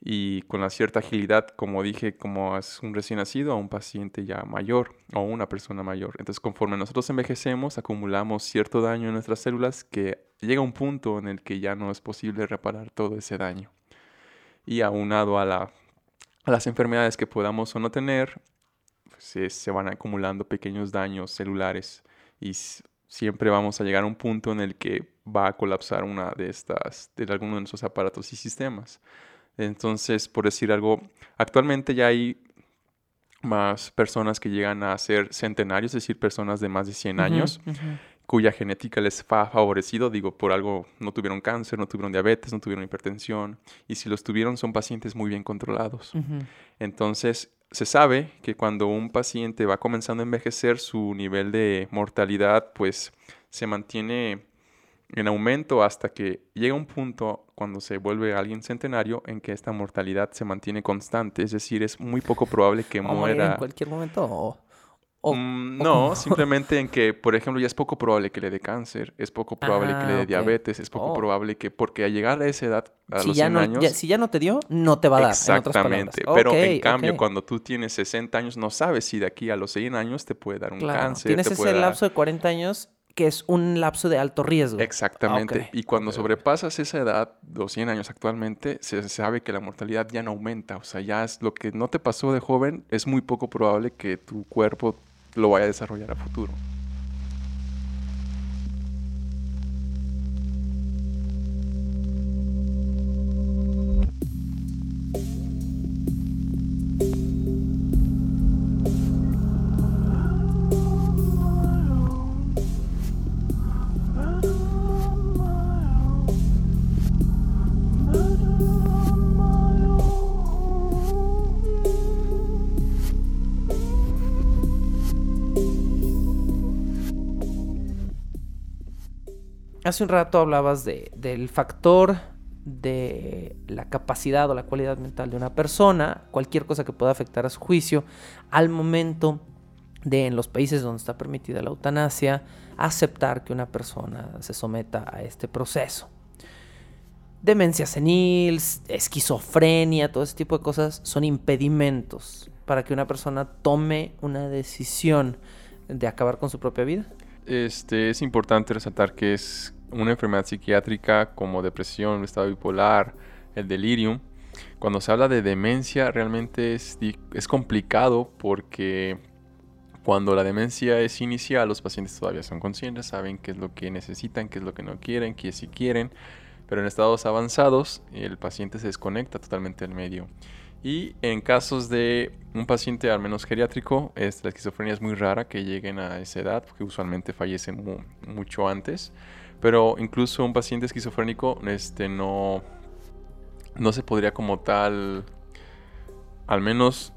Y con la cierta agilidad, como dije, como es un recién nacido a un paciente ya mayor o una persona mayor. Entonces, conforme nosotros envejecemos, acumulamos cierto daño en nuestras células que llega un punto en el que ya no es posible reparar todo ese daño. Y aunado a, la, a las enfermedades que podamos o no tener, se, se van acumulando pequeños daños celulares y siempre vamos a llegar a un punto en el que va a colapsar una de estas, de alguno de nuestros aparatos y sistemas. Entonces, por decir algo, actualmente ya hay más personas que llegan a ser centenarios, es decir, personas de más de 100 años, cuya genética les ha favorecido, digo, por algo no tuvieron cáncer, no tuvieron diabetes, no tuvieron hipertensión, y si los tuvieron son pacientes muy bien controlados. Entonces, se sabe que cuando un paciente va comenzando a envejecer, su nivel de mortalidad pues se mantiene en aumento hasta que llega un punto cuando se vuelve alguien centenario en que esta mortalidad se mantiene constante, es decir, es muy poco probable que muera en cualquier momento mm, no, simplemente en que, por ejemplo, ya es poco probable que le dé cáncer, es poco probable que le dé ah, diabetes, es poco oh. probable que, porque al llegar a esa edad, a los 100 años... si ya no te dio, no te va a dar, Exactamente, pero en cambio, cuando tú tienes 60 años, no sabes si de aquí a los 100 años te puede dar un cáncer. Tienes ese lapso de 40 años que es un lapso de alto riesgo. Exactamente. Y cuando sobrepasas esa edad, los 100 años actualmente, se sabe que la mortalidad ya no aumenta. O sea, ya es lo que no te pasó de joven, es muy poco probable que tu cuerpo lo vaya a desarrollar a futuro. Hace un rato hablabas de, del factor de la capacidad o la cualidad mental de una persona, cualquier cosa que pueda afectar a su juicio, al momento de en los países donde está permitida la eutanasia, aceptar que una persona se someta a este proceso. Demencia senil, esquizofrenia, todo ese tipo de cosas son impedimentos para que una persona tome una decisión de acabar con su propia vida. Este, es importante resaltar que es una enfermedad psiquiátrica como depresión, estado bipolar, el delirium, cuando se habla de demencia realmente es, es complicado porque cuando la demencia es inicial, los pacientes todavía son conscientes, saben qué es lo que necesitan, qué es lo que no quieren, qué si quieren, pero en estados avanzados el paciente se desconecta totalmente del medio. Y en casos de un paciente al menos geriátrico, la esquizofrenia es muy rara que lleguen a esa edad, porque usualmente fallecen mucho antes. Pero incluso un paciente esquizofrénico este, no, no se podría como tal, al menos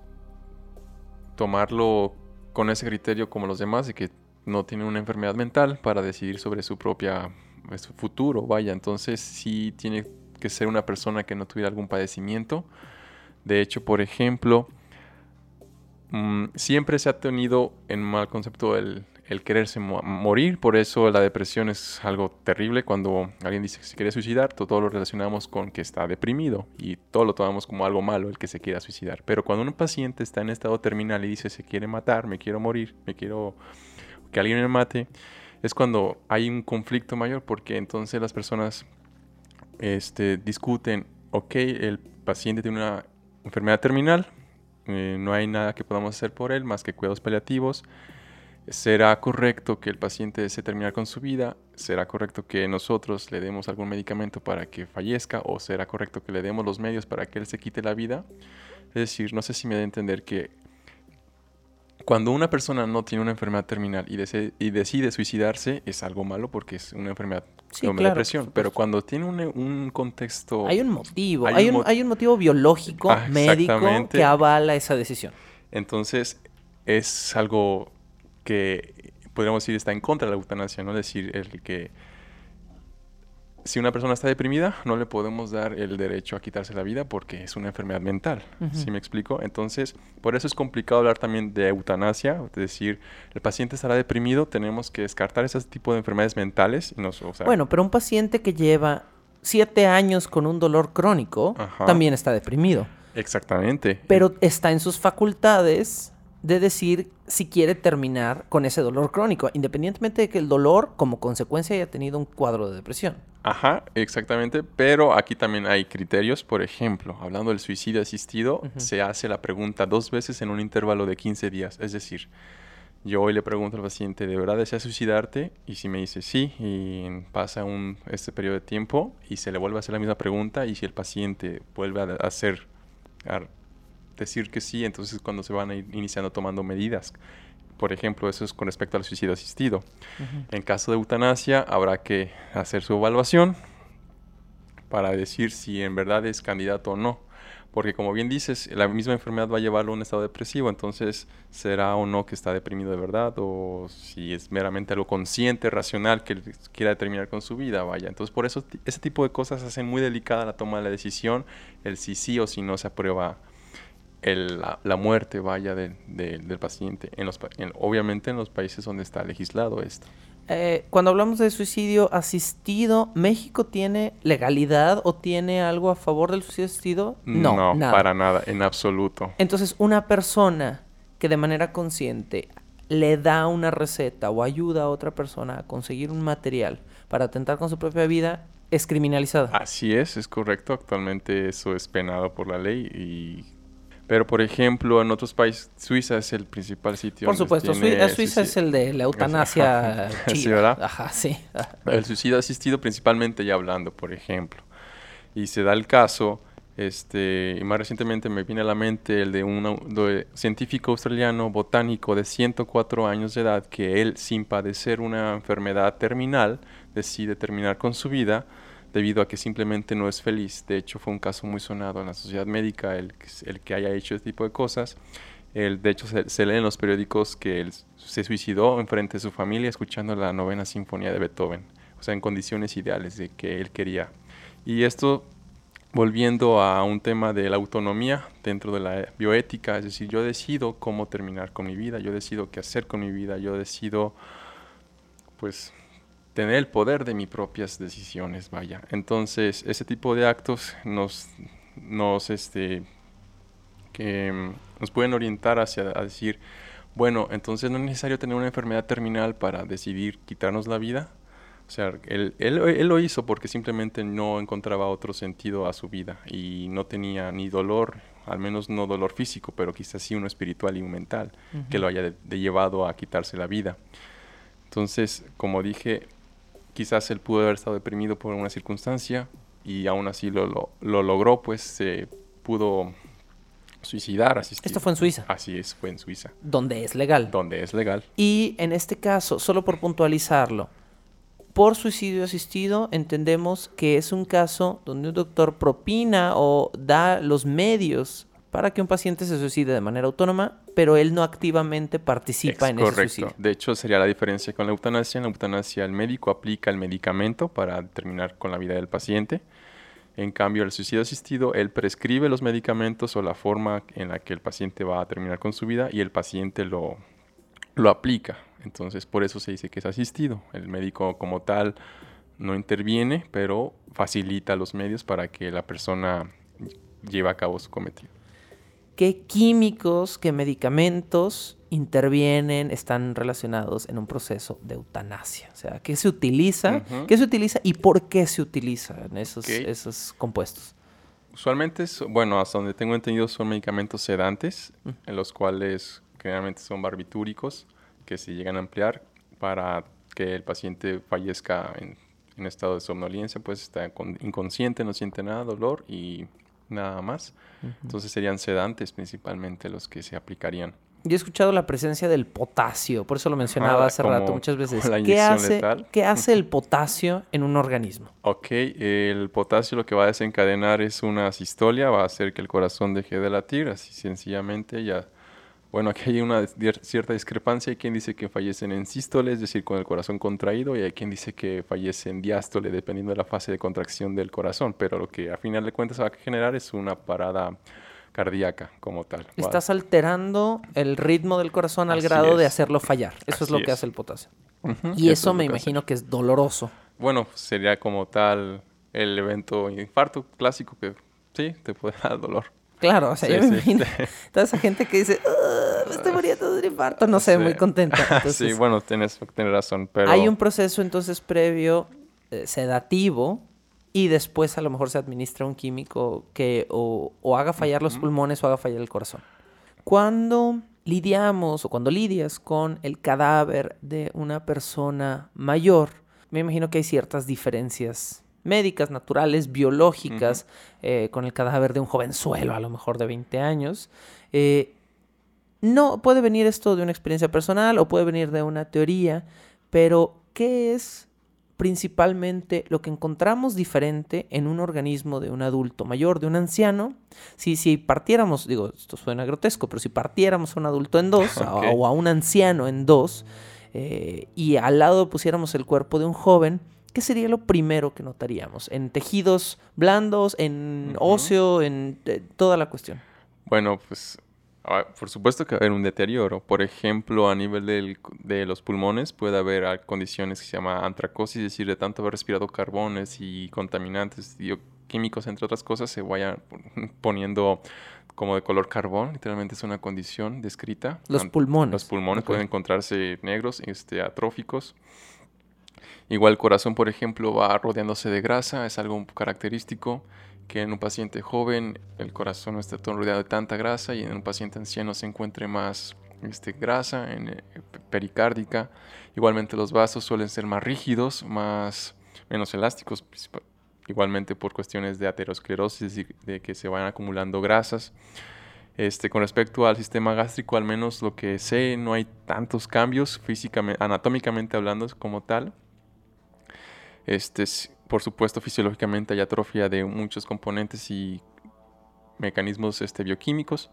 tomarlo con ese criterio como los demás, de que no tiene una enfermedad mental para decidir sobre su propia su futuro, vaya, entonces sí tiene que ser una persona que no tuviera algún padecimiento. De hecho, por ejemplo, mm, siempre se ha tenido en mal concepto el, el quererse morir, por eso la depresión es algo terrible. Cuando alguien dice que se quiere suicidar, todo lo relacionamos con que está deprimido y todo lo tomamos como algo malo el que se quiera suicidar. Pero cuando un paciente está en estado terminal y dice se quiere matar, me quiero morir, me quiero que alguien me mate, es cuando hay un conflicto mayor porque entonces las personas este, discuten, ok, el paciente tiene una enfermedad terminal, eh, no hay nada que podamos hacer por él más que cuidados paliativos ¿Será correcto que el paciente desee terminar con su vida? ¿Será correcto que nosotros le demos algún medicamento para que fallezca? ¿O será correcto que le demos los medios para que él se quite la vida? Es decir, no sé si me da a entender que cuando una persona no tiene una enfermedad terminal y, decide suicidarse, es algo malo porque es una enfermedad como depresión. Pero cuando tiene un, contexto... Hay un motivo, hay, un, motivo biológico, ah, médico, que avala esa decisión. Entonces, es algo que podríamos decir está en contra de la eutanasia, ¿no? Es decir, el que si una persona está deprimida, no le podemos dar el derecho a quitarse la vida porque es una enfermedad mental. ¿Sí me explico? Entonces, por eso es complicado hablar también de eutanasia, es decir, el paciente estará deprimido, tenemos que descartar ese tipo de enfermedades mentales. bueno, pero un paciente que lleva siete años con un dolor crónico, Ajá. también está deprimido. Exactamente. Pero está en sus facultades de decir si quiere terminar con ese dolor crónico, independientemente de que el dolor como consecuencia haya tenido un cuadro de depresión. Ajá, exactamente, pero aquí también hay criterios. Por ejemplo, hablando del suicidio asistido, se hace la pregunta dos veces en un intervalo de 15 días. Es decir, yo hoy le pregunto al paciente, ¿de verdad deseas suicidarte? Y si me dice sí, y pasa un, este periodo de tiempo y se le vuelve a hacer la misma pregunta, y si el paciente vuelve a hacer, a decir que sí, entonces es cuando se van a ir iniciando tomando medidas. Por ejemplo, eso es con respecto al suicidio asistido. En caso de eutanasia, habrá que hacer su evaluación para decir si en verdad es candidato o no. Porque como bien dices, la misma enfermedad va a llevarlo a un estado depresivo, entonces será o no que está deprimido de verdad, o si es meramente algo consciente, racional, que quiera terminar con su vida, vaya. Entonces por eso ese tipo de cosas hacen muy delicada la toma de la decisión, el si sí o si no se aprueba el- la, la muerte, vaya, del- paciente. En los, en- obviamente en los países donde está legislado esto. Eh, cuando hablamos de suicidio asistido, ¿México tiene legalidad o tiene algo a favor del suicidio asistido? No, nada. para nada, en absoluto. Entonces, una persona que de manera consciente le da una receta o ayuda a otra persona a conseguir un material para atentar con su propia vida es criminalizada. Así es, es correcto. Actualmente eso es penado por la ley y... Pero, por ejemplo, en otros países, Suiza es el principal sitio. Por supuesto, tiene eh, Suiza es el de la eutanasia Sí. ¿verdad? Ajá, sí. El suicidio asistido principalmente ya hablando, por ejemplo. Y se da el caso, este, y más recientemente me viene a la mente el de un de científico australiano botánico de 104 años de edad que él, sin padecer una enfermedad terminal, decide terminar con su vida debido a que simplemente no es feliz. De hecho, fue un caso muy sonado en la sociedad médica el, el que haya hecho este tipo de cosas. Él, de hecho, se, se lee en los periódicos que él se suicidó enfrente de su familia escuchando la novena sinfonía de Beethoven. O sea, en condiciones ideales de que él quería. Y esto, volviendo a un tema de la autonomía dentro de la bioética, es decir, yo decido cómo terminar con mi vida, yo decido qué hacer con mi vida, yo decido, pues, tener el poder de mis propias decisiones, vaya. Entonces, ese tipo de actos nos, nos, este, que mm, nos pueden orientar hacia a decir, bueno, entonces no es necesario tener una enfermedad terminal para decidir quitarnos la vida. O sea, él, él, él lo hizo porque simplemente no encontraba otro sentido a su vida y no tenía ni dolor, al menos no dolor físico, pero quizás sí uno espiritual y un mental, que lo haya de- de llevado a quitarse la vida. Entonces, como dije, quizás él pudo haber estado deprimido por una circunstancia y aún así lo, lo, lo logró, pues se pudo suicidar. Asistir. Esto fue en Suiza, Así es, fue en Suiza, donde es legal. donde es legal. Y en este caso, solo por puntualizarlo, por suicidio asistido entendemos que es un caso donde un doctor propina o da los medios para que un paciente se suicide de manera autónoma, pero él no activamente participa Es en ese correcto. suicidio. De hecho, sería la diferencia con la eutanasia. En la eutanasia, el médico aplica el medicamento para terminar con la vida del paciente. En cambio, el suicidio asistido, él prescribe los medicamentos o la forma en la que el paciente va a terminar con su vida y el paciente lo, lo aplica. Entonces, por eso se dice que es asistido. El médico como tal no interviene, pero facilita los medios para que la persona lleve a cabo su cometido. ¿Qué químicos, qué medicamentos intervienen, están relacionados en un proceso de eutanasia? O sea, ¿qué se utiliza? ¿Qué se utiliza y por qué se utilizan esos, esos compuestos? Usualmente, bueno, hasta donde tengo entendido son medicamentos sedantes, en los cuales generalmente son barbitúricos, que se llegan a emplear para que el paciente fallezca en, en estado de somnolencia, pues está con- inconsciente, no siente nada, dolor y nada más. Entonces serían sedantes principalmente los que se aplicarían. Yo he escuchado la presencia del potasio, por eso lo mencionaba Ah, hace rato muchas veces. la ¿Qué hace, letal. ¿Qué hace el potasio en un organismo? Ok, el potasio lo que va a desencadenar es una sistolia, va a hacer que el corazón deje de latir, así sencillamente ya. Bueno, aquí hay una cierta discrepancia. Hay quien dice que fallecen en sístole, es decir, con el corazón contraído, y hay quien dice que fallece en diástole, dependiendo de la fase de contracción del corazón. Pero lo que a final de cuentas va a generar es una parada cardíaca como tal. Estás alterando el ritmo del corazón al Así grado de hacerlo fallar. Eso es lo que es. hace el potasio. Y eso es me hace. imagino que es doloroso. Bueno, sería como tal el evento infarto clásico que sí, te puede dar dolor. Claro, o sea, Sí, yo me sí. imagino toda esa gente que dice, "Ah, me estoy muriendo de un infarto, no sé, muy contenta. sí, bueno, tienes, tienes razón, pero... Hay un proceso entonces previo eh, sedativo y después a lo mejor se administra un químico que o, o haga fallar los pulmones o haga fallar el corazón. Cuando lidiamos o cuando lidias con el cadáver de una persona mayor, me imagino que hay ciertas diferencias médicas, naturales, biológicas, eh, con el cadáver de un jovenzuelo, a lo mejor de 20 años. Eh, no puede venir esto de una experiencia personal o puede venir de una teoría, pero ¿qué es principalmente lo que encontramos diferente en un organismo de un adulto mayor, de un anciano? Si, si partiéramos, digo, esto suena grotesco, pero si partiéramos a un adulto en dos o a un anciano en dos eh, y al lado pusiéramos el cuerpo de un joven, ¿qué sería lo primero que notaríamos? En tejidos blandos, en Ujú. óseo, en eh, toda la cuestión. Bueno, pues ah, por supuesto que va a haber un deterioro. Por ejemplo, a nivel del- de los pulmones puede haber condiciones que se llama antracosis, es decir, de tanto haber respirado carbones y contaminantes bioquímicos, entre otras cosas, se vayan poniendo como de color carbón. Literalmente es una condición descrita. Los pulmones. Los pulmones Ok. pueden encontrarse negros, este, atróficos. Igual el corazón, por ejemplo, va rodeándose de grasa, es algo característico que en un paciente joven el corazón no esté todo rodeado de tanta grasa y en un paciente anciano se encuentre más este, grasa en, eh, pe- pericárdica. Igualmente los vasos suelen ser más rígidos, más menos elásticos, princip- igualmente por cuestiones de aterosclerosis y de que se vayan acumulando grasas. Este, con respecto al sistema gástrico, al menos lo que sé, no hay tantos cambios físicamente, anatómicamente hablando como tal. Este, por supuesto, fisiológicamente hay atrofia de muchos componentes y mecanismos este, bioquímicos,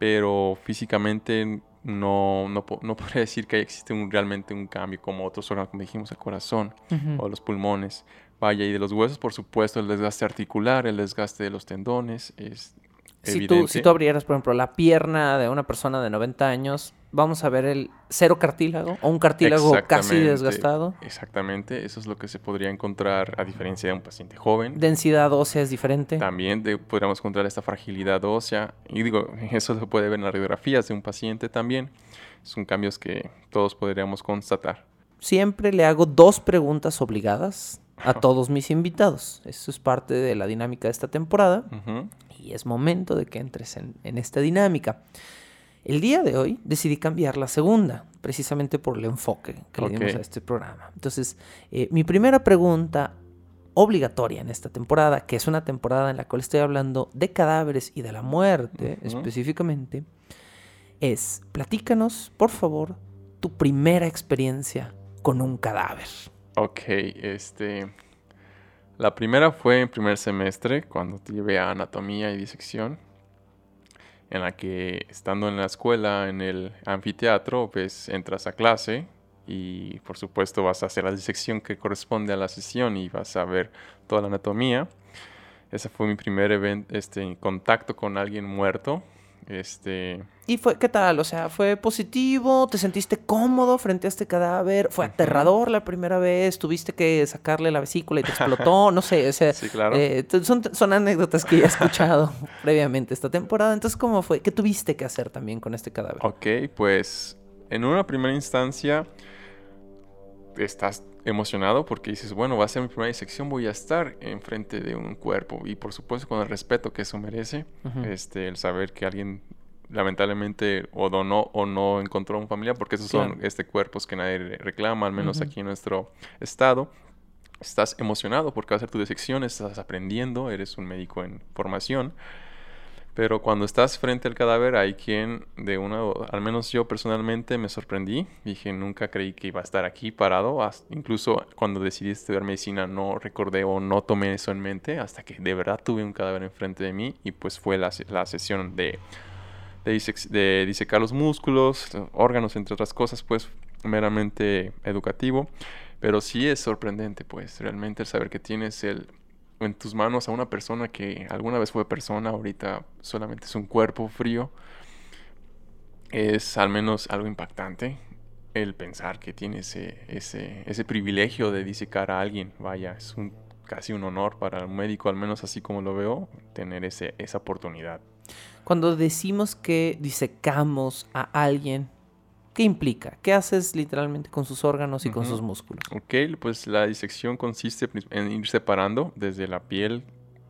pero físicamente no, no, no podría decir que existe un- realmente un cambio como otros órganos, como dijimos, el corazón o los pulmones. Vaya, y de los huesos, por supuesto, el desgaste articular, el desgaste de los tendones, es Si tú, si tú abrieras, por ejemplo, la pierna de una persona de 90 años, vamos a ver el cero cartílago o un cartílago casi desgastado. Exactamente, eso es lo que se podría encontrar a diferencia de un paciente joven. Densidad ósea es diferente. También de- podríamos encontrar esta fragilidad ósea. Y digo, eso se puede ver en las radiografías de un paciente también. Son cambios que todos podríamos constatar. Siempre le hago dos preguntas obligadas a todos mis invitados. Eso es parte de la dinámica de esta temporada. Y es momento de que entres en, en esta dinámica. El día de hoy decidí cambiar la segunda, precisamente por el enfoque que le dimos a este programa. Entonces, eh, mi primera pregunta obligatoria en esta temporada, que es una temporada en la cual estoy hablando de cadáveres y de la muerte específicamente, es, platícanos, por favor, tu primera experiencia con un cadáver. Ok, este... La primera fue en primer semestre, cuando te llevé a anatomía y disección, en la que estando en la escuela, en el anfiteatro, pues entras a clase y por supuesto vas a hacer la disección que corresponde a la sesión y vas a ver toda la anatomía. Ese fue mi primer even- este, contacto con alguien muerto. Este, ¿Y fue qué tal? O sea, ¿fue positivo? ¿Te sentiste cómodo frente a este cadáver? ¿Fue aterrador la primera vez? ¿Tuviste que sacarle la vesícula y te explotó? No sé, o sea, sí, claro. eh, son, son anécdotas que ya he escuchado previamente esta temporada. Entonces, ¿cómo fue? ¿Qué tuviste que hacer también con este cadáver? Ok, pues en una primera instancia estás emocionado porque dices, bueno, va a ser mi primera disección, voy a estar enfrente de un cuerpo y por supuesto con el respeto que eso merece, este, el saber que alguien lamentablemente o donó o no encontró un familiar, porque esos son este, cuerpos que nadie re- reclama, al menos aquí en nuestro estado. Estás emocionado porque va a ser tu disección, estás aprendiendo, eres un médico en formación. Pero cuando estás frente al cadáver hay quien de una, al menos yo personalmente me sorprendí. Dije, nunca creí que iba a estar aquí parado. As- incluso cuando decidí estudiar medicina no recordé o no tomé eso en mente hasta que de verdad tuve un cadáver enfrente de mí y pues fue la, la sesión de, de, disec- de disecar los músculos, órganos, entre otras cosas, pues meramente educativo. Pero sí es sorprendente, pues, realmente el saber que tienes el, en tus manos a una persona que alguna vez fue persona, ahorita solamente es un cuerpo frío, es al menos algo impactante el pensar que tiene ese, ese, ese privilegio de disecar a alguien. Vaya, es un casi un honor para un médico, al menos así como lo veo, tener ese, esa oportunidad. Cuando decimos que disecamos a alguien, ¿qué implica? ¿Qué haces literalmente con sus órganos y con sus músculos? Ok, pues la disección consiste en ir separando desde la piel,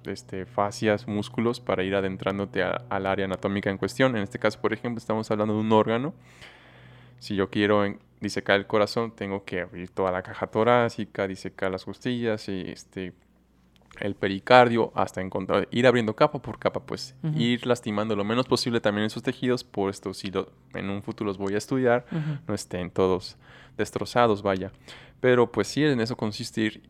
este, fascias, músculos, para ir adentrándote a- al área anatómica en cuestión. En este caso, por ejemplo, estamos hablando de un órgano. Si yo quiero en- disecar el corazón, tengo que abrir toda la caja torácica, disecar las costillas y este, el pericardio, hasta encontrar, ir abriendo capa por capa, pues ir lastimando lo menos posible también esos tejidos, por esto si lo- en un futuro los voy a estudiar, no estén todos destrozados, vaya. Pero pues sí, en eso consiste ir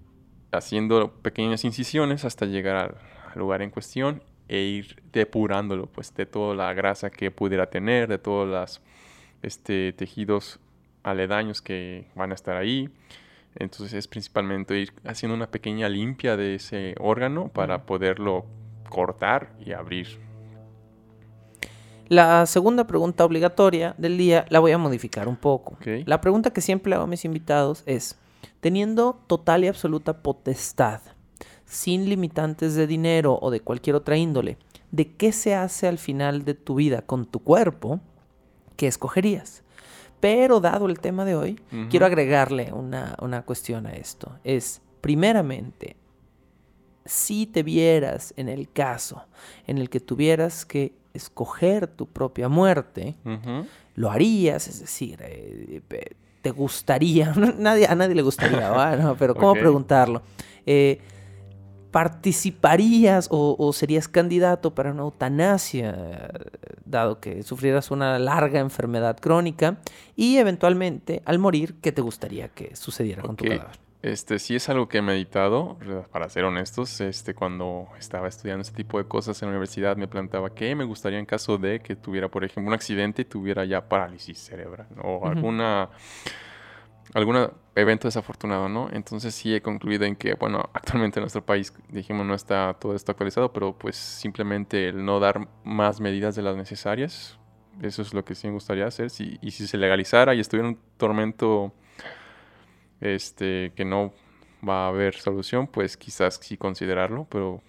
haciendo pequeñas incisiones hasta llegar al, al lugar en cuestión e ir depurándolo, pues de toda la grasa que pudiera tener, de todos los este, tejidos aledaños que van a estar ahí. Entonces es principalmente ir haciendo una pequeña limpia de ese órgano para poderlo cortar y abrir. La segunda pregunta obligatoria del día la voy a modificar un poco. La pregunta que siempre hago a mis invitados es, teniendo total y absoluta potestad, sin limitantes de dinero o de cualquier otra índole, ¿de qué se hace al final de tu vida con tu cuerpo? ¿Qué escogerías? Pero dado el tema de hoy, quiero agregarle una, una cuestión a esto. Es, primeramente, si te vieras en el caso en el que tuvieras que escoger tu propia muerte, lo harías, es decir, eh, pe- te gustaría, nadie, a nadie le gustaría, pero ¿cómo preguntarlo? Eh, ¿Participarías o, o serías candidato para una eutanasia, dado que sufrieras una larga enfermedad crónica? Y eventualmente, al morir, ¿qué te gustaría que sucediera con tu cadáver? Este, sí es algo que he meditado, para ser honestos, este, cuando estaba estudiando este tipo de cosas en la universidad me planteaba qué me gustaría en caso de que tuviera, por ejemplo, un accidente y tuviera ya parálisis cerebral o alguna algún evento desafortunado, ¿no? Entonces sí he concluido en que, bueno, actualmente en nuestro país, dijimos, no está todo esto actualizado, pero pues simplemente el no dar más medidas de las necesarias, eso es lo que sí me gustaría hacer, si, y si se legalizara y estuviera un tormento este, que no va a haber solución, pues quizás sí considerarlo, pero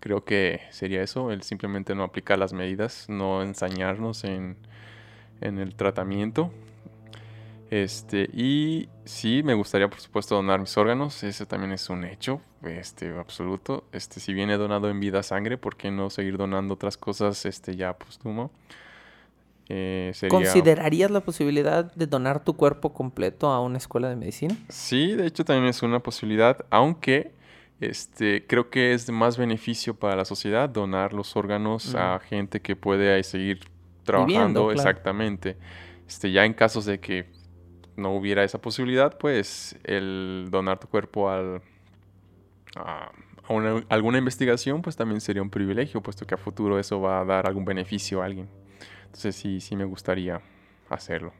creo que sería eso, el simplemente no aplicar las medidas, no ensañarnos en, en el tratamiento. Este, y sí, me gustaría, por supuesto, donar mis órganos, ese también es un hecho, este, absoluto. Este, si bien he donado en vida sangre, ¿por qué no seguir donando otras cosas, este, ya póstumo? Eh, sería... ¿Considerarías la posibilidad de donar tu cuerpo completo a una escuela de medicina? Sí, de hecho también es una posibilidad, aunque este, creo que es de más beneficio para la sociedad donar los órganos a gente que puede ahí seguir trabajando exactamente. Este, ya en casos de que no hubiera esa posibilidad, pues el donar tu cuerpo al, a, una- alguna investigación, pues también sería un privilegio, puesto que a futuro eso va a dar algún beneficio a alguien. Entonces sí, sí me gustaría hacerlo.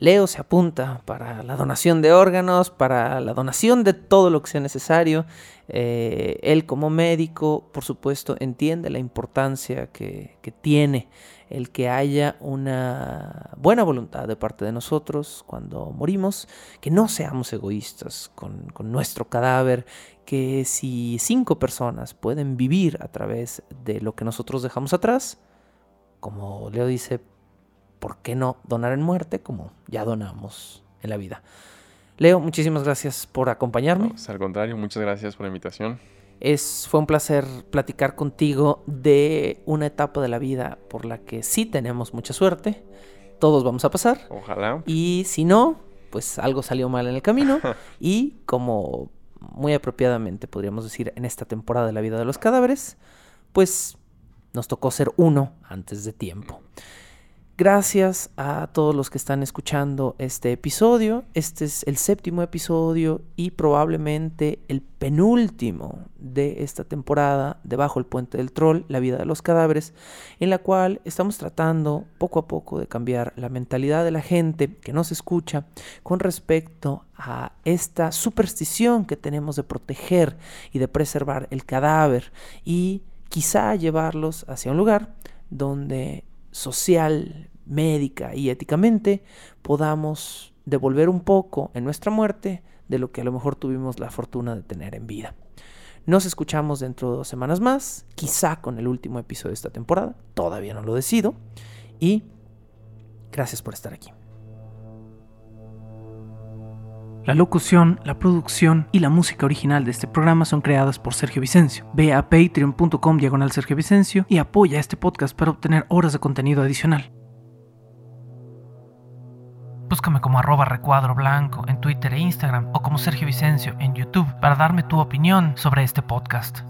Leo se apunta para la donación de órganos, para la donación de todo lo que sea necesario. Eh, él como médico, por supuesto, entiende la importancia que, tiene el que haya una buena voluntad de parte de nosotros cuando morimos, que no seamos egoístas con, con nuestro cadáver, que si cinco personas pueden vivir a través de lo que nosotros dejamos atrás, como Leo dice, ¿por qué no donar en muerte como ya donamos en la vida? Leo, muchísimas gracias por acompañarme. No, pues, al contrario, muchas gracias por la invitación. Es, fue un placer platicar contigo de una etapa de la vida por la que sí tenemos mucha suerte. Todos vamos a pasar. Ojalá. Y si no, pues algo salió mal en el camino. y como muy apropiadamente podríamos decir en esta temporada de la vida de los cadáveres, pues nos tocó ser uno antes de tiempo. Gracias a todos los que están escuchando este episodio. Este es el séptimo episodio y probablemente el penúltimo de esta temporada de Bajo el Puente del Troll, la vida de los cadáveres, en la cual estamos tratando poco a poco de cambiar la mentalidad de la gente que nos escucha con respecto a esta superstición que tenemos de proteger y de preservar el cadáver y quizá llevarlos hacia un lugar donde social, médica y éticamente podamos devolver un poco en nuestra muerte de lo que a lo mejor tuvimos la fortuna de tener en vida. Nos escuchamos dentro de dos semanas más, quizá con el último episodio de esta temporada, todavía no lo decido, y gracias por estar aquí. La locución, la producción y la música original de este programa son creadas por Sergio Vicencio. Ve a patreon.com diagonal Sergio Vicencio y apoya este podcast para obtener horas de contenido adicional. Búscame como arroba recuadro blanco en Twitter e Instagram o como Sergio Vicencio en YouTube para darme tu opinión sobre este podcast.